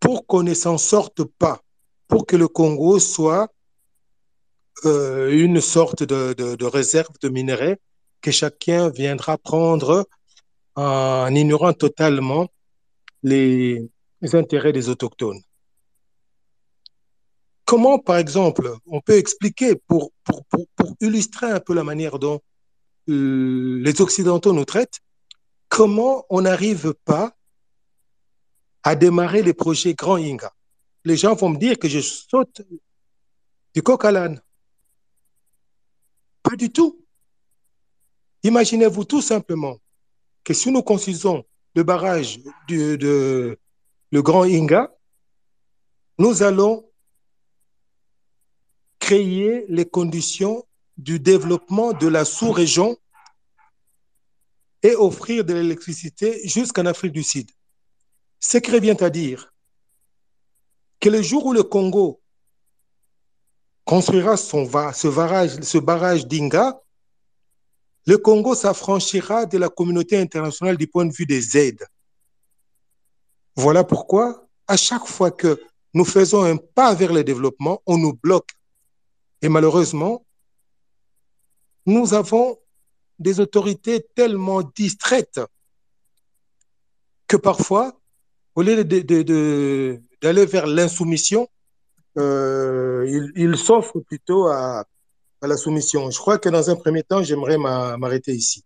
S4: pour qu'on ne s'en sorte pas, pour que le Congo soit euh, une sorte de, de, réserve de minerais que chacun viendra prendre en ignorant totalement les, intérêts des autochtones. Comment, par exemple, on peut expliquer, pour, pour, pour illustrer un peu la manière dont euh, les Occidentaux nous traitent, comment on n'arrive pas à démarrer les projets Grand Inga? Les gens vont me dire que je saute du coq à l'âne. Pas du tout. Imaginez-vous tout simplement que si nous construisons le barrage de, le Grand Inga, nous allons créer les conditions du développement de la sous-région et offrir de l'électricité jusqu'en Afrique du Sud. Ce qui revient à dire que le jour où le Congo construira ce barrage d'Inga, le Congo s'affranchira de la communauté internationale du point de vue des aides. Voilà pourquoi, à chaque fois que nous faisons un pas vers le développement, on nous bloque. Et malheureusement, nous avons des autorités tellement distraites que parfois, au lieu d'aller vers l'insoumission, euh, ils s'offrent plutôt à, à la soumission. Je crois que dans un premier temps, j'aimerais m'arrêter ici.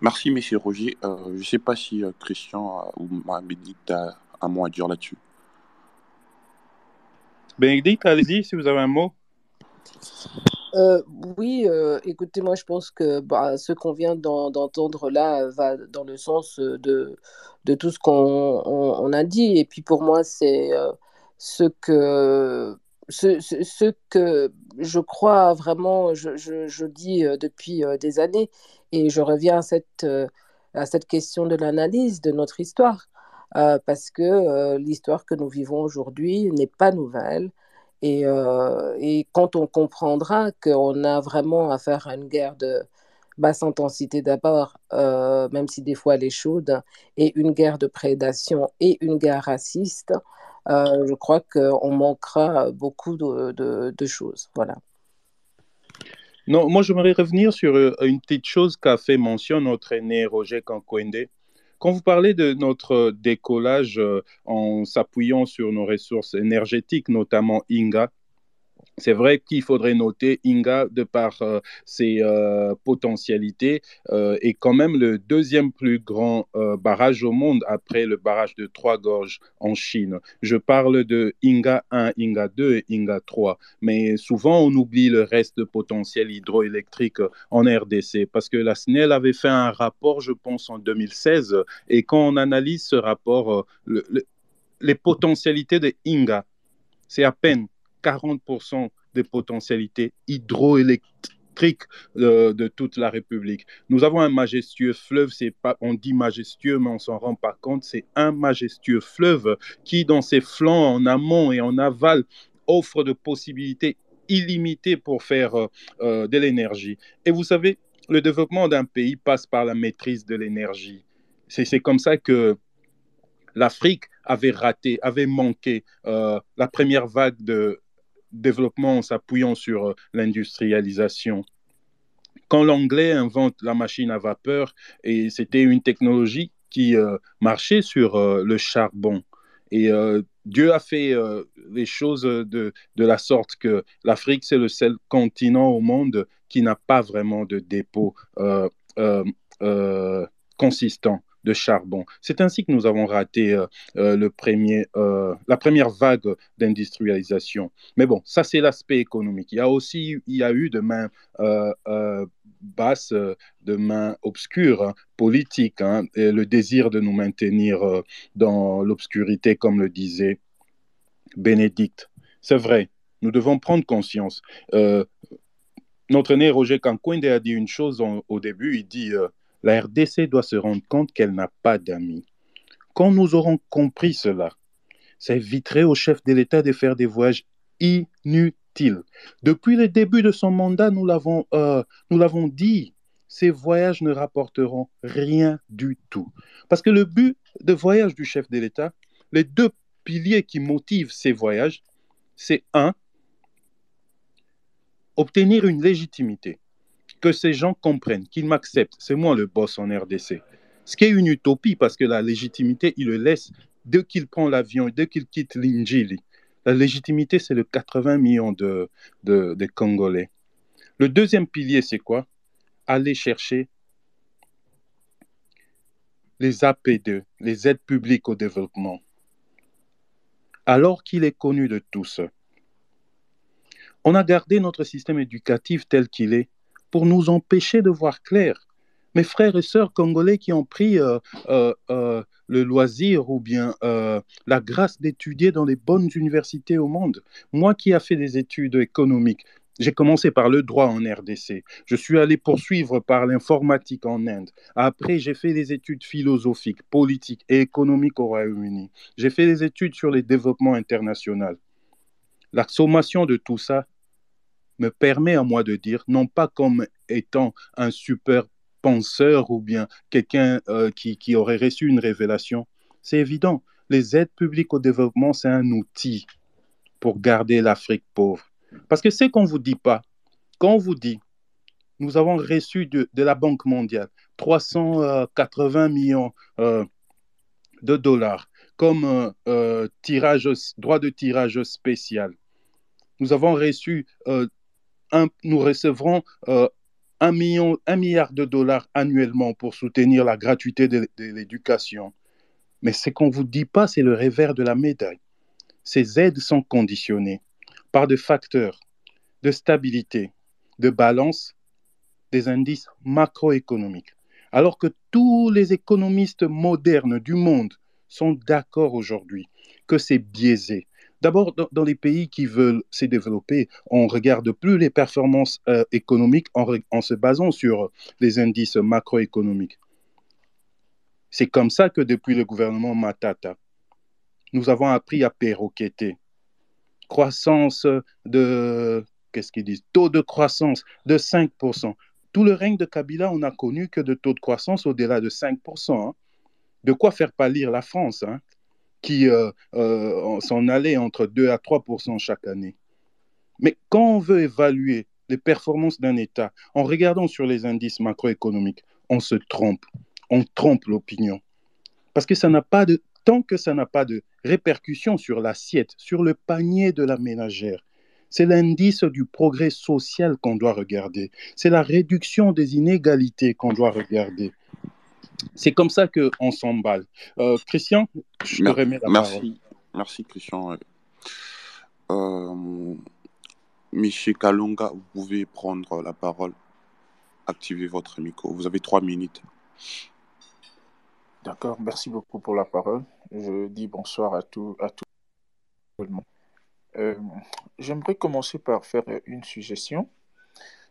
S3: Merci, Monsieur Roger. Euh, je ne sais pas si euh, Christian euh, ou Bénédicte a un mot à dire là-dessus.
S1: Bénédicte, allez-y si vous avez un mot.
S2: oui, écoutez, moi je pense que bah, ce qu'on vient d'entendre là va dans le sens de, de tout ce qu'on a dit. Et puis pour moi, c'est ce que ce, ce, que je crois vraiment, je, je, dis depuis des années, et je reviens à cette, à cette question de l'analyse de notre histoire, parce que l'histoire que nous vivons aujourd'hui n'est pas nouvelle. Et, et, quand on comprendra qu'on a vraiment affaire à une guerre de basse intensité d'abord, même si des fois elle est chaude, et une guerre de prédation et une guerre raciste, euh, je crois qu'on manquera beaucoup de, choses. Voilà.
S1: Non, moi, j'aimerais revenir sur euh, une petite chose qu'a fait mention notre aîné Roger Kankwende. Quand vous parlez de notre décollage euh, en s'appuyant sur nos ressources énergétiques, notamment Inga, c'est vrai qu'il faudrait noter Inga, de par euh, ses euh, potentialités, euh, est quand même le deuxième plus grand barrage au monde après le barrage de Trois-Gorges en Chine. Je parle de Inga 1, Inga 2 et Inga 3. Mais souvent, on oublie le reste de potentiel hydroélectrique en RDC parce que la SNEL avait fait un rapport, je pense, en 2016. Et quand on analyse ce rapport, les potentialités de Inga, c'est à peine 40% des potentialités hydroélectriques euh, de toute la République. Nous avons un majestueux fleuve, c'est pas, on dit majestueux, mais on s'en rend pas compte, c'est un majestueux fleuve qui, dans ses flancs, en amont et en aval, offre de possibilités illimitées pour faire euh, euh, de l'énergie. Et vous savez, le développement d'un pays passe par la maîtrise de l'énergie. C'est comme ça que l'Afrique avait raté, avait manqué la première vague de, développement en s'appuyant sur euh, l'industrialisation. Quand l'anglais invente la machine à vapeur, et c'était une technologie qui euh, marchait sur euh, le charbon. Et Dieu a fait les choses de, de, la sorte que l'Afrique, c'est le seul continent au monde qui n'a pas vraiment de dépôt consistant de charbon. C'est ainsi que nous avons raté euh, euh, le premier, euh, la première vague d'industrialisation. Mais bon, ça c'est l'aspect économique. Il y a aussi il y a eu de main basse, de main obscure, hein, hein, et le désir de nous maintenir dans l'obscurité, comme le disait Bénédicte. C'est vrai, nous devons prendre conscience. notre né Roger Cancoinde a dit une chose au début, il dit la RDC doit se rendre compte qu'elle n'a pas d'amis. Quand nous aurons compris cela, ça éviterait au chef de l'État de faire des voyages inutiles. Depuis le début de son mandat, nous l'avons euh, dit, ces voyages ne rapporteront rien du tout. Parce que le but de voyage du chef de l'État, les deux piliers qui motivent ces voyages, c'est un, obtenir une légitimité que ces gens comprennent, qu'ils m'acceptent. C'est moi le boss en RDC. Ce qui est une utopie parce que la légitimité, il le laisse dès qu'il prend l'avion, dès qu'il quitte l'Injili. La légitimité, c'est le 80 millions de, de, Congolais. Le deuxième pilier, c'est quoi? Aller chercher les AP2, les aides publiques au développement, alors qu'il est connu de tous. On a gardé notre système éducatif tel qu'il est pour nous empêcher de voir clair. mes frères et sœurs congolais qui ont pris euh, euh, euh, le loisir ou bien la grâce d'étudier dans les bonnes universités au monde. Moi qui ai fait des études économiques, j'ai commencé par le droit en RDC. Je suis allé poursuivre par l'informatique en Inde. Après, j'ai fait des études philosophiques, politiques et économiques au Royaume-Uni. J'ai fait des études sur les développements internationaux. La sommation de tout ça me permet à moi de dire, non pas comme étant un super penseur ou bien quelqu'un euh, qui, qui aurait reçu une révélation, c'est évident. Les aides publiques au développement, c'est un outil pour garder l'Afrique pauvre. Parce que c'est qu'on ne vous dit pas. Quand on vous dit, nous avons reçu de, de la Banque mondiale 380 millions euh, de dollars comme euh, tirage, droit de tirage spécial. Nous avons reçu, nous recevrons un, million, un milliard de dollars annuellement pour soutenir la gratuité de, l'éducation. Mais ce qu'on ne vous dit pas, c'est le revers de la médaille. Ces aides sont conditionnées par des facteurs de stabilité, de balance, des indices macroéconomiques. Alors que tous les économistes modernes du monde sont d'accord aujourd'hui que c'est biaisé, D'abord, dans, les pays qui veulent se développer, on ne regarde plus les performances euh, économiques en, se basant sur les indices macroéconomiques. C'est comme ça que depuis le gouvernement Matata, nous avons appris à perroqueter. Croissance de, qu'est-ce qu'ils disent, taux de croissance de 5%. Tout le règne de Kabila, on n'a connu que de taux de croissance au-delà de 5%. Hein. De quoi faire pâlir la France. Hein? Qui euh, euh, s'en allait entre 2 à 3 chaque année. Mais quand on veut évaluer les performances d'un État en regardant sur les indices macroéconomiques, on se trompe, on trompe l'opinion. Parce que ça n'a pas de, tant que ça n'a pas de répercussion sur l'assiette, sur le panier de la ménagère, c'est l'indice du progrès social qu'on doit regarder. C'est la réduction des inégalités qu'on doit regarder. C'est comme ça qu'on s'emballe. Euh, Christian, je te remets la
S3: merci,
S1: parole.
S3: Merci, Christian. Euh, Michel Kalonga, vous pouvez prendre la parole. Activez votre micro. Vous avez trois minutes.
S5: D'accord, merci beaucoup pour la parole. Je dis bonsoir à tout, à tout le monde. Euh, j'aimerais commencer par faire une suggestion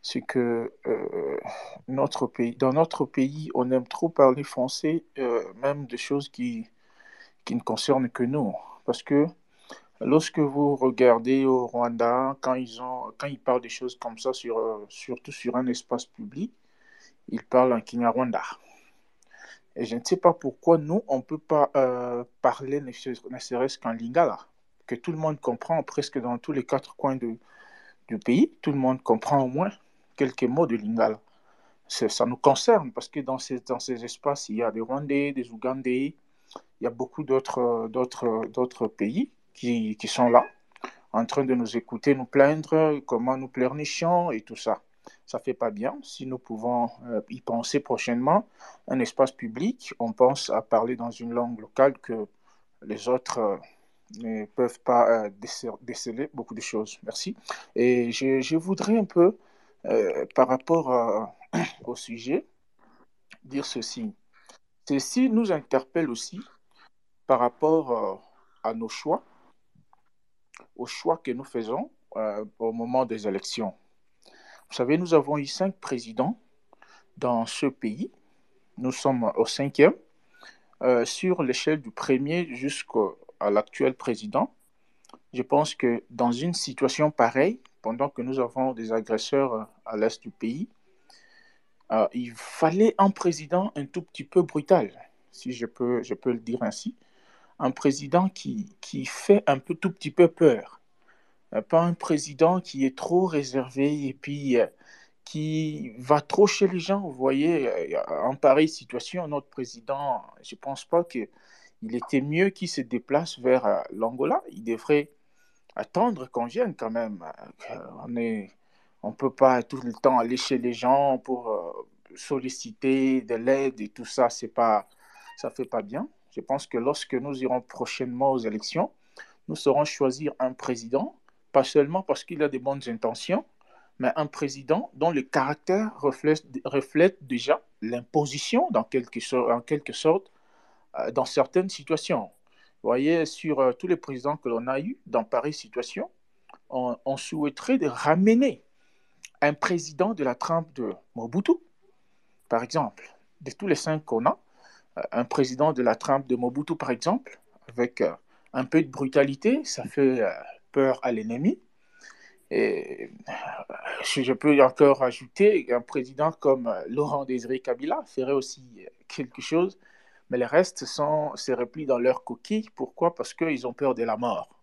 S5: c'est que euh, notre pays, dans notre pays, on aime trop parler français, euh, même de choses qui, qui ne concernent que nous. Parce que lorsque vous regardez au Rwanda, quand ils, ont, quand ils parlent des choses comme ça, sur, euh, surtout sur un espace public, ils parlent en Kinyarwanda. Et je ne sais pas pourquoi nous, on ne peut pas parler ne serait-ce qu'en lingala, que tout le monde comprend presque dans tous les quatre coins de, du pays, tout le monde comprend au moins quelques mots de Lingala. Ça nous concerne parce que dans ces, dans ces espaces, il y a des Rwandais, des Ougandais, il y a beaucoup d'autres, pays qui, qui sont là, en train de nous écouter, nous plaindre, comment nous pleurnichons et tout ça. Ça fait pas bien. Si nous pouvons euh, y penser prochainement, un espace public, on pense à parler dans une langue locale que les autres euh, ne peuvent pas euh, déceler beaucoup de choses. Merci. Et je voudrais un peu euh, par rapport au sujet, dire ceci. Ceci nous interpelle aussi par rapport euh, à nos choix, aux choix que nous faisons euh, au moment des élections. Vous savez, nous avons eu cinq présidents dans ce pays. Nous sommes au cinquième. sur l'échelle du premier jusqu'à l'actuel président, je pense que dans une situation pareille, pendant que nous avons des agresseurs euh, à l'est du pays, euh, il fallait un président un tout petit peu brutal, si je peux, je peux le dire ainsi. Un président qui, qui fait un peu tout petit peu peur. Euh, pas un président qui est trop réservé et puis qui va trop chez les gens. Vous voyez, en pareille situation, notre président, je ne pense pas qu'il était mieux qu'il se déplace vers l'Angola. Il devrait attendre qu'on vienne quand même. Euh, on est, on peut pas tout le temps aller chez les gens pour euh, solliciter de l'aide et tout ça. C'est pas, ça fait pas bien. Je pense que lorsque nous irons prochainement aux élections, nous saurons choisir un président, pas seulement parce qu'il a des bonnes intentions, mais un président dont le caractère reflète, reflète déjà l'imposition, en quelque sorte, euh, dans certaines situations. Vous voyez, sur euh, tous les présidents que l'on a eus dans pareille situation, on, souhaiterait de ramener un président de la trempe de Mobutu, par exemple. De tous les cinq qu'on a, euh, un président de la trempe de Mobutu, par exemple, avec un peu de brutalité, ça fait peur à l'ennemi. Et je peux encore ajouter un président comme Laurent Désiré Kabila ferait aussi quelque chose, mais les restes sont, se replient dans leur coquille. Pourquoi? Parce qu'ils ont peur de la mort.